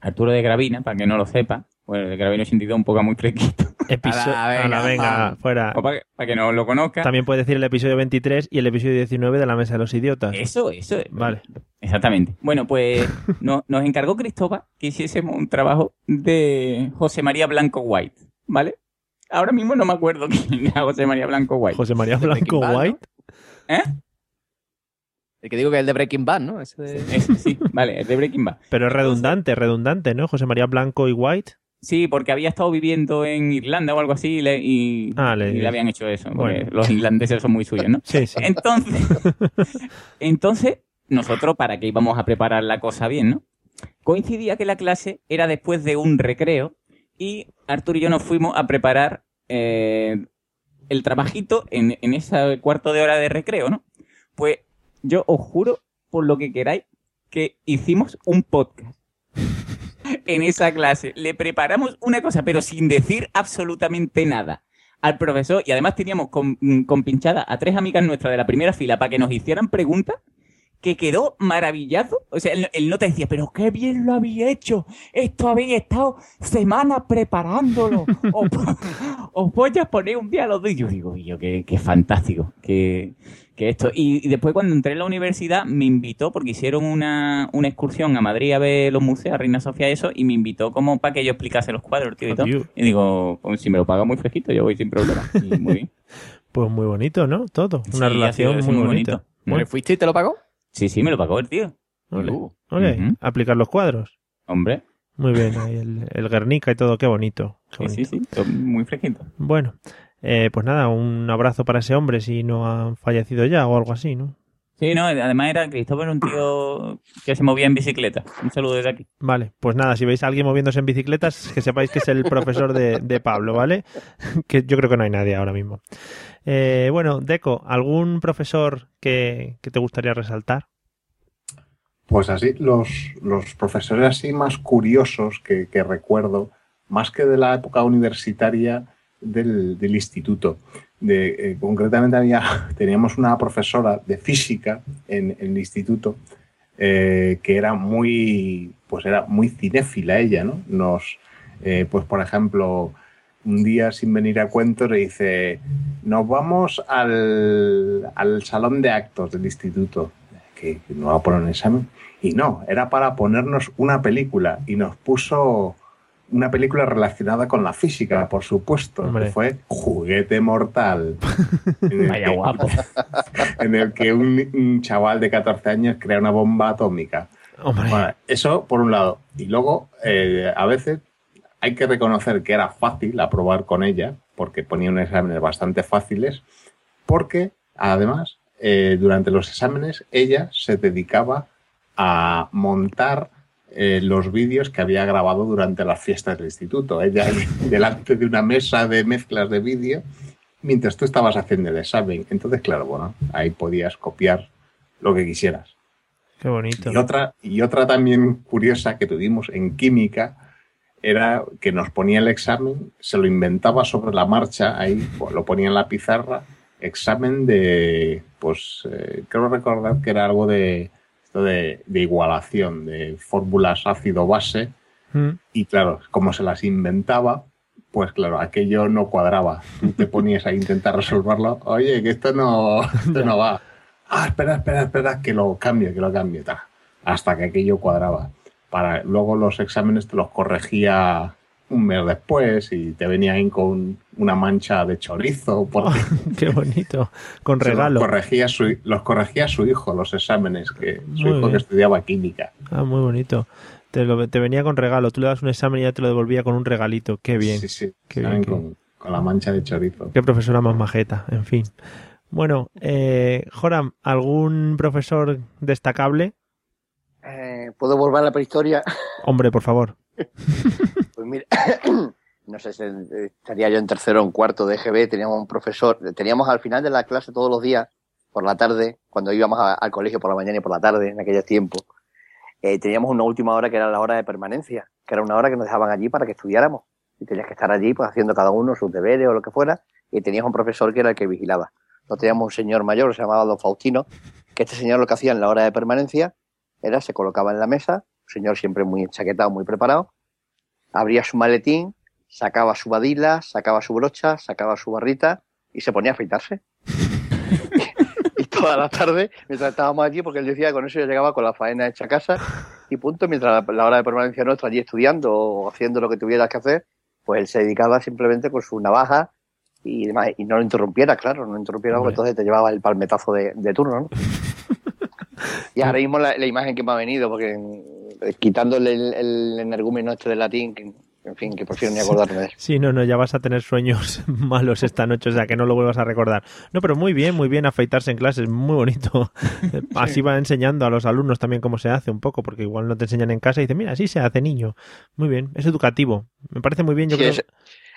Arturo de Gravina, para que no lo sepa, bueno, de Gravina 82 un poco muy fresquito. Episodio. Ala, venga, fuera. O para, que, para que no lo conozca. También puedes decir el episodio 23 y el episodio 19 de la Mesa de los Idiotas. Eso, eso. Vale. Exactamente. Bueno, pues no- nos encargó Cristóbal que hiciésemos un trabajo de José María Blanco White, ¿vale? Ahora mismo no me acuerdo quién era José María Blanco White. José María Blanco Bad, ¿no? White. ¿Eh? El que digo que es el de Breaking Bad, ¿no? Ese de- Ese, sí, vale, es de Breaking Bad. Pero es redundante, redundante, ¿no? José María Blanco y White. Sí, porque había estado viviendo en Irlanda o algo así y le, y- Ah, le- y le habían hecho eso. porque Bueno. los irlandeses son muy suyos, ¿no? Sí, sí. Entonces, entonces, nosotros, ¿para qué íbamos a preparar la cosa bien, no? Coincidía que la clase era después de un recreo y Arturo y yo nos fuimos a preparar eh, el trabajito en, en ese cuarto de hora de recreo, ¿no? Pues yo os juro, por lo que queráis, que hicimos un podcast en esa clase. Le preparamos una cosa, pero sin decir absolutamente nada al profesor. Y además teníamos con, mm, compinchada a tres amigas nuestras de la primera fila para que nos hicieran preguntas que quedó maravillado. O sea, el, el nota decía, pero qué bien lo había hecho. Esto habéis estado semanas preparándolo. Os, os voy a poner un día a los dos. Y yo digo, yo, qué, qué fantástico. Que, que esto. Y, y después cuando entré en la universidad me invitó, porque hicieron una, una excursión a Madrid a ver los museos, a Reina Sofía y eso, y me invitó como para que yo explicase los cuadros, tío, y todo. Adiós. Y digo, pues si me lo paga muy fresquito, yo voy sin problema. Y muy bien. Pues muy bonito, ¿no? Todo. Una relación muy, muy bonita. bonito. Bueno, ¿Le fuiste y te lo pagó? Sí, sí, me lo pagó el tío. ole, Uh, ole, aplicar los cuadros. Hombre, Muy bien, ahí el, el Guernica y todo, qué bonito. qué sí, sí, muy fresquito. Bueno, eh, pues nada, un abrazo para ese hombre si no ha fallecido ya o algo así, ¿no? Sí, no, además era Cristóbal un tío que se movía en bicicleta. Un saludo desde aquí. Vale, pues nada, si veis a alguien moviéndose en bicicletas, que sepáis que es el profesor de, de Pablo, ¿vale? Que yo creo que no hay nadie ahora mismo. Eh, bueno, Deco, ¿algún profesor que, que te gustaría resaltar? Pues así, los, los profesores así más curiosos que, que recuerdo, más que de la época universitaria del, del instituto. De, eh, concretamente había, teníamos una profesora de física en, el instituto eh, que era muy, pues era muy cinéfila ella, ¿no? Nos, eh, pues por ejemplo, un día sin venir a cuento le dice, nos vamos al, al salón de actos del instituto, que que nos va a poner un examen. Y no, era para ponernos una película y nos puso una película relacionada con la física, por supuesto, Hombre. que fue Juguete Mortal. en el Vaya que- guapo. en el que un, un chaval de 14 años crea una bomba atómica. Bueno, eso por un lado. Y luego, eh, a veces hay que reconocer que era fácil aprobar con ella, porque ponía unos exámenes bastante fáciles, porque además, eh, durante los exámenes, ella se dedicaba a montar eh, los vídeos que había grabado durante las fiestas del instituto. Ella delante de una mesa de mezclas de vídeo, mientras tú estabas haciendo el examen. Entonces, claro, bueno, ahí podías copiar lo que quisieras. qué bonito. Y otra, y otra también curiosa que tuvimos en química era que nos ponía el examen, se lo inventaba sobre la marcha, ahí pues, lo ponía en la pizarra, examen de, pues eh, creo recordar que era algo de, de, de igualación, de fórmulas ácido-base, Mm, y claro, como se las inventaba, pues claro, aquello no cuadraba. Tú te ponías a intentar resolverlo. Oye, que esto no, esto no va. Ah, espera, espera, espera, que lo cambie, que lo cambie. ta. Hasta que aquello cuadraba. Para, luego los exámenes te los corregía un mes después y te venían con una mancha de chorizo. Porque qué bonito. Con regalo. Los corregía, su, los corregía su hijo, los exámenes, que su Muy hijo bien. que estudiaba química. Ah, muy bonito. Te, lo- te venía con regalo. Tú le das un examen y ya te lo devolvía con un regalito. Qué bien. Sí, sí. Qué qué- con la mancha de chorizo. Qué profesora más majeta, en fin. Bueno, eh, Joram, ¿algún profesor destacable? Eh, ¿Puedo volver a la prehistoria? Hombre, por favor. No sé estaría yo en tercero o en cuarto de EGB, teníamos un profesor, teníamos al final de la clase todos los días, por la tarde, cuando íbamos al colegio por la mañana y por la tarde, en aquellos tiempos, eh, teníamos una última hora que era la hora de permanencia, que era una hora que nos dejaban allí para que estudiáramos. Y tenías que estar allí pues haciendo cada uno sus deberes o lo que fuera, y tenías un profesor que era el que vigilaba. lo teníamos un señor mayor, se llamaba Don Faustino, que este señor lo que hacía en la hora de permanencia era se colocaba en la mesa, un señor siempre muy enchaquetado, muy preparado, abría su maletín, sacaba su badila, sacaba su brocha, sacaba su barrita y se ponía a afeitarse. y toda la tarde, mientras estábamos allí, porque él decía que con eso ya llegaba con la faena hecha a casa y punto, mientras la, la hora de permanencia nuestra allí estudiando o haciendo lo que tuvieras que hacer, pues él se dedicaba simplemente con su navaja y demás, y no lo interrumpiera, claro, no lo interrumpiera porque entonces te llevaba el palmetazo de, de turno, ¿no? y ahora mismo la, la imagen que me ha venido, porque eh, quitándole el, el energúmeno este del latín, que, en fin, que prefiero ni acordarme de. Sí, no, no, ya vas a tener sueños malos esta noche, o sea, que no lo vuelvas a recordar. No, pero muy bien, muy bien afeitarse en clases, muy bonito. Así va enseñando a los alumnos también cómo se hace un poco, porque igual no te enseñan en casa y dicen, mira, así se hace, niño. Muy bien, es educativo. Me parece muy bien, yo Sí, creo. eso,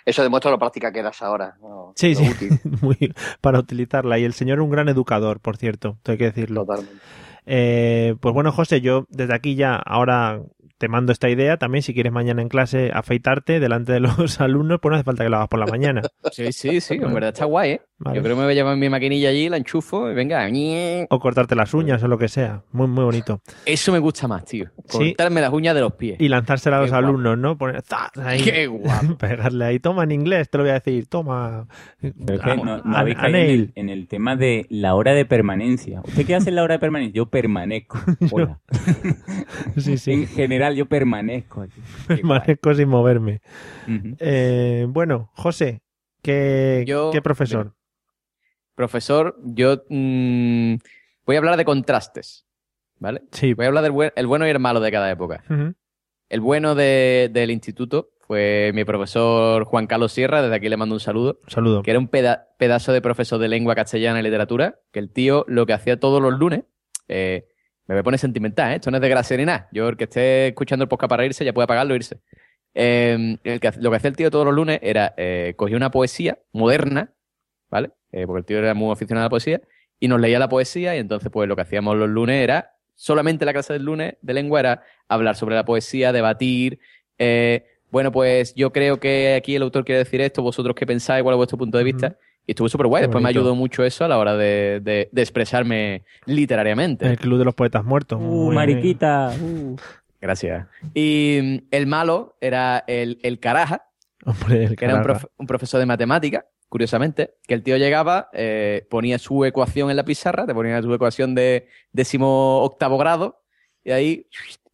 eso demuestra lo práctica que eras ahora. ¿no? Sí, Lo sí, útil. muy, para utilizarla. Y el señor es un gran educador, por cierto, hay que decirlo. Totalmente. Eh, pues bueno, José, yo desde aquí ya ahora te mando esta idea. También, si quieres mañana en clase afeitarte delante de los alumnos, pues no hace falta que lo hagas por la mañana. Sí, sí, sí, en verdad está guay, ¿eh? Vale. Yo creo que me voy a llevar mi maquinilla allí, la enchufo y venga. O cortarte las uñas o lo que sea. Muy, muy bonito. Eso me gusta más, tío. Sí. Cortarme las uñas de los pies. Y lanzársela a Qué los guapo. alumnos, ¿no? Poner ¡zas! ahí. Qué guapo. Pegarle ahí. Toma en inglés, te lo voy a decir. Toma. Pero es que no, no A- habéis a caído en el, en el tema de la hora de permanencia. ¿Usted qué hace en la hora de permanencia? Yo permanezco. Hola. Sí, sí. En general, yo permanezco aquí. Permanezco sin moverme. Eh, bueno, José, ¿qué, Yo- ¿qué profesor? Profesor, yo mm, voy a hablar de contrastes, ¿vale? Sí. Voy a hablar del buen- el bueno y el malo de cada época. El bueno de- del instituto fue mi profesor Juan Carlos Sierra, desde aquí le mando un saludo, Un saludo. que era un peda- pedazo de profesor de lengua castellana y literatura, que el tío lo que hacía todos los lunes, eh, me pone sentimental, ¿eh? esto no es de gracia ni nada, yo el que esté escuchando el podcast para irse ya puede apagarlo e irse. Eh, el que, lo que hacía el tío todos los lunes era eh, cogía una poesía moderna, ¿vale? Eh, porque el tío era muy aficionado a la poesía, y nos leía la poesía, y entonces pues lo que hacíamos los lunes era, solamente la clase del lunes de lengua era hablar sobre la poesía, debatir, eh, bueno, pues yo creo que aquí el autor quiere decir esto, vosotros qué pensáis, cuál es vuestro punto de vista, y estuvo súper guay, después me ayudó mucho eso a la hora de, de- de expresarme literariamente. El Club de los Poetas Muertos. Uh, mariquita. uh. Gracias. Y mm, el malo era el, el caraja, Hombre, el que era un, prof- un profesor de matemática, curiosamente, que el tío llegaba, eh, ponía su ecuación en la pizarra, te ponía su ecuación de décimo octavo grado, y ahí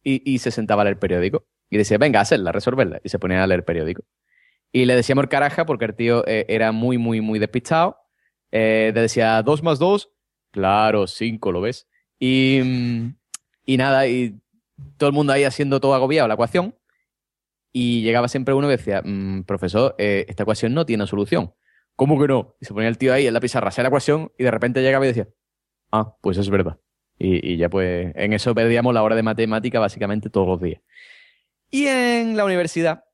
y, y se sentaba a leer periódico. Y decía, venga, hacerla, resolverla. Y se ponía a leer periódico. Y le decíamos el caraja porque el tío eh, era muy, muy, muy despistado. Eh, le decía, dos más dos, claro, cinco, ¿lo ves? Y, y nada, y todo el mundo ahí haciendo todo agobiado la ecuación. Y llegaba siempre uno que decía, "Mm, profesor, eh, esta ecuación no tiene solución. ¿Cómo que no? Y se ponía el tío ahí en la pizarra, hacía la ecuación y de repente llegaba y decía, ah, pues es verdad. Y, y ya pues en eso perdíamos la hora de matemática básicamente todos los días. Y en la universidad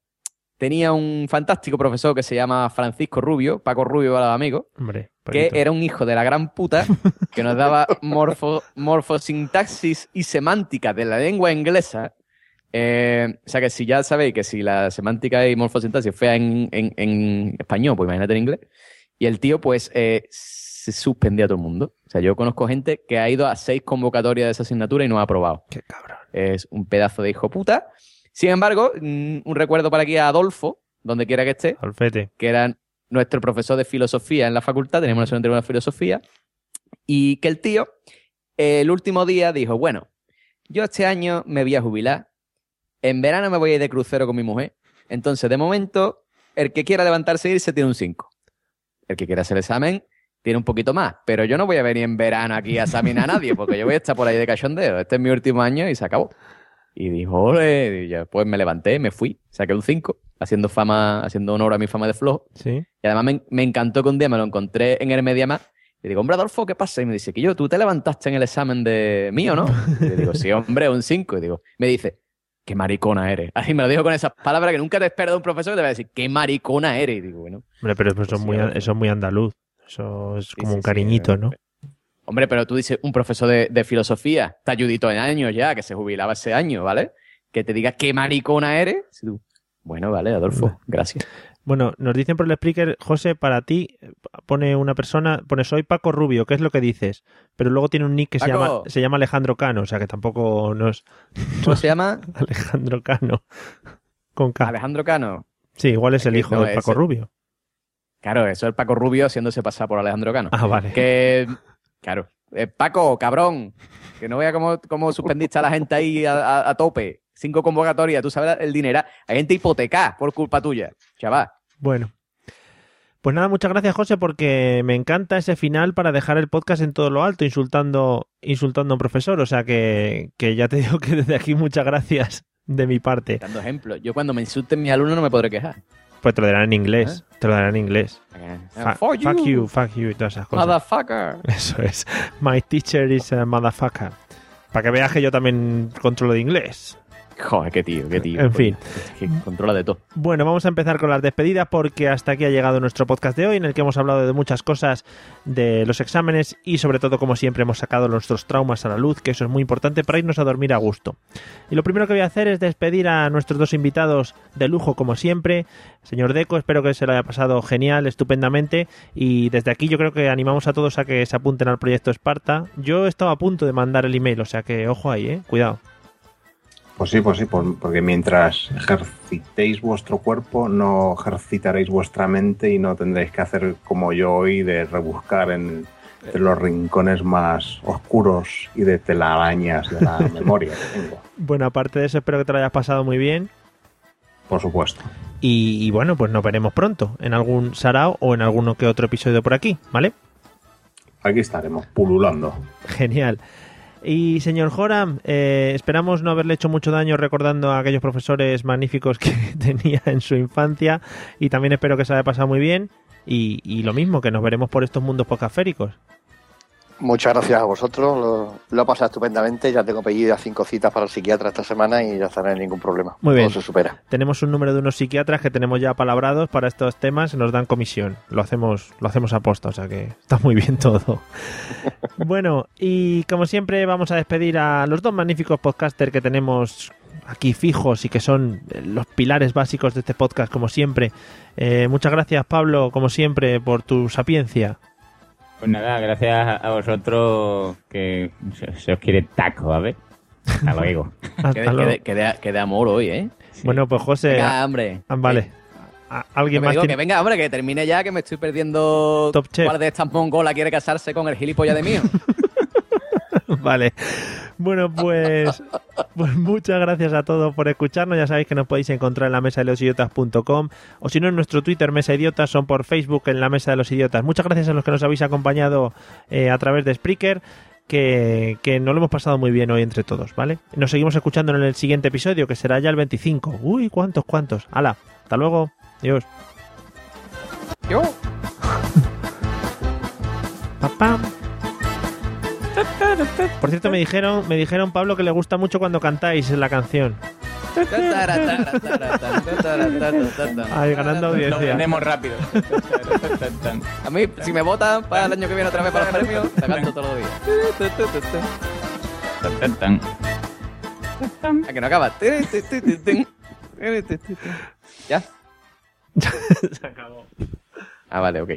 tenía un fantástico profesor que se llama Francisco Rubio, Paco Rubio para los amigos, Hombre, que era un hijo de la gran puta que nos daba morfo, morfosintaxis y semántica de la lengua inglesa. Eh, o sea que si ya sabéis que si la semántica y morfosintaxis fea en, en- en español, pues imagínate en inglés. Y el tío, pues, eh, se suspendía a todo el mundo. O sea, yo conozco gente que ha ido a seis convocatorias de esa asignatura y no ha aprobado. Qué cabrón. Es un pedazo de hijo puta. Sin embargo, mm, un recuerdo para aquí a Adolfo, donde quiera que esté, Alfete. que era nuestro profesor de filosofía en la facultad, teníamos una de filosofía, y que el tío, el último día, dijo, bueno, yo este año me voy a jubilar, en verano me voy a ir de crucero con mi mujer, entonces de momento, el que quiera levantarse e irse tiene un 5. El que quiera hacer el examen tiene un poquito más, pero yo no voy a venir en verano aquí a examinar a nadie, porque yo voy a estar por ahí de cachondeo, este es mi último año y se acabó. Y dijo, ole, y pues me levanté, me fui, saqué un 5, haciendo fama, haciendo honor a mi fama de flojo. Sí. Y además me, me encantó que un día me lo encontré en el Mediamar. Y digo, hombre, Adolfo, ¿qué pasa? Y me dice, que yo, tú te levantaste en el examen de mío, ¿no? Y le digo, sí, hombre, un 5. Y digo, me dice, qué maricona eres. Así me lo dijo con esas palabras que nunca te espero de un profesor que te va a decir, qué maricona eres. Y digo, bueno. Hombre, pero eso es, muy, eso es muy andaluz. Eso es como sí, un cariñito, eh, ¿no? Hombre, pero tú dices, un profesor de, de filosofía, está ayudito en años ya, que se jubilaba ese año, ¿vale? Que te diga qué maricona eres. Bueno, vale, Adolfo, gracias. Bueno, nos dicen por el speaker, José, para ti pone una persona, pone soy Paco Rubio, ¿qué es lo que dices? Pero luego tiene un nick que se Paco. llama, se llama Alejandro Cano, o sea que tampoco nos... ¿Cómo se llama? Alejandro Cano. Con K. Alejandro Cano. Sí, igual es el hijo no, de Paco Rubio. Claro, eso es el Paco Rubio haciéndose pasar por Alejandro Cano. Ah, vale. Que, claro, eh, Paco, cabrón, que no vea cómo, cómo suspendiste a la gente ahí a, a- a tope. Cinco convocatorias, tú sabes el dinero. Hay gente hipotecada por culpa tuya, chaval. Bueno. Pues nada, muchas gracias, José, porque me encanta ese final para dejar el podcast en todo lo alto, insultando, insultando a un profesor. O sea que, que ya te digo que desde aquí muchas gracias de mi parte. Dando ejemplo. Yo cuando me insulten mis alumnos no me podré quejar. Pues te lo darán en inglés. Te lo darán en inglés. Fa- For fuck you. you, fuck you y todas esas cosas. Motherfucker. Eso es. My teacher is a motherfucker. Para que veas que yo también controlo de inglés. Joder, qué tío, qué tío. En fin. Que controla de todo. Bueno, vamos a empezar con las despedidas porque hasta aquí ha llegado nuestro podcast de hoy en el que hemos hablado de muchas cosas de los exámenes y sobre todo como siempre hemos sacado nuestros traumas a la luz, que eso es muy importante para irnos a dormir a gusto. Y lo primero que voy a hacer es despedir a nuestros dos invitados de lujo como siempre. Señor Deco, espero que se lo haya pasado genial, estupendamente y desde aquí yo creo que animamos a todos a que se apunten al proyecto Esparta. Yo estaba a punto de mandar el email, o sea que ojo ahí, eh, cuidado. Pues sí, pues sí, por- porque mientras ejercitéis vuestro cuerpo, no ejercitaréis vuestra mente y no tendréis que hacer como yo hoy de rebuscar en, los rincones más oscuros y de telarañas de la memoria que tengo. Bueno, aparte de eso, espero que te lo hayas pasado muy bien. Por supuesto. Y, y bueno, pues nos veremos pronto en algún sarao o en alguno que otro episodio por aquí, ¿vale? Aquí estaremos, pululando. Genial. Y señor Joram, eh, esperamos no haberle hecho mucho daño recordando a aquellos profesores magníficos que tenía en su infancia y también espero que se haya pasado muy bien y, lo mismo, que nos veremos por estos mundos podcastféricos. Muchas gracias a vosotros, lo, lo he pasado estupendamente, ya tengo pedidas cinco citas para el psiquiatra esta semana y ya está, no ningún problema. Muy bien. Todo se supera. Tenemos un número de unos psiquiatras que tenemos ya palabrados para estos temas, nos dan comisión. Lo hacemos, lo hacemos a posta, o sea que está muy bien todo. bueno, y como siempre vamos a despedir a los dos magníficos podcasters que tenemos aquí fijos y que son los pilares básicos de este podcast, como siempre. Eh, muchas gracias, Pablo, como siempre, por tu sapiencia. Pues nada, gracias a vosotros que se, se os quiere taco, a ver. Hasta luego. Hasta Que de, luego. que de- que de- que de amor hoy, ¿eh? Bueno, pues José. Venga, hombre. ah, vale. A- Que ¿Alguien me más digo tiene- que venga, hombre, que termine ya, que me estoy perdiendo. Top Chef. ¿Cuál de estas mongolas quiere casarse con el gilipollas de mío? Vale. Bueno, pues, pues muchas gracias a todos por escucharnos. Ya sabéis que nos podéis encontrar en la mesa de los idiotas.com o si no en nuestro Twitter Mesa Idiotas son por Facebook en la mesa de los idiotas. Muchas gracias a los que nos habéis acompañado eh, a través de Spreaker. Que, que nos lo hemos pasado muy bien hoy entre todos, ¿vale? Nos seguimos escuchando en el siguiente episodio, que será ya el 25. Uy, cuántos, cuántos. Hala, hasta luego. Adiós. Yo. Papam. Por cierto, me dijeron, me dijeron Pablo que le gusta mucho cuando cantáis la canción. Ay, ganando Lo audiencia. vendemos rápido. A mí, si me votan para el año que viene otra vez para los premios, te canto todos los días. A que no acaba. ¿Ya? Se acabó. Ah, vale, ok.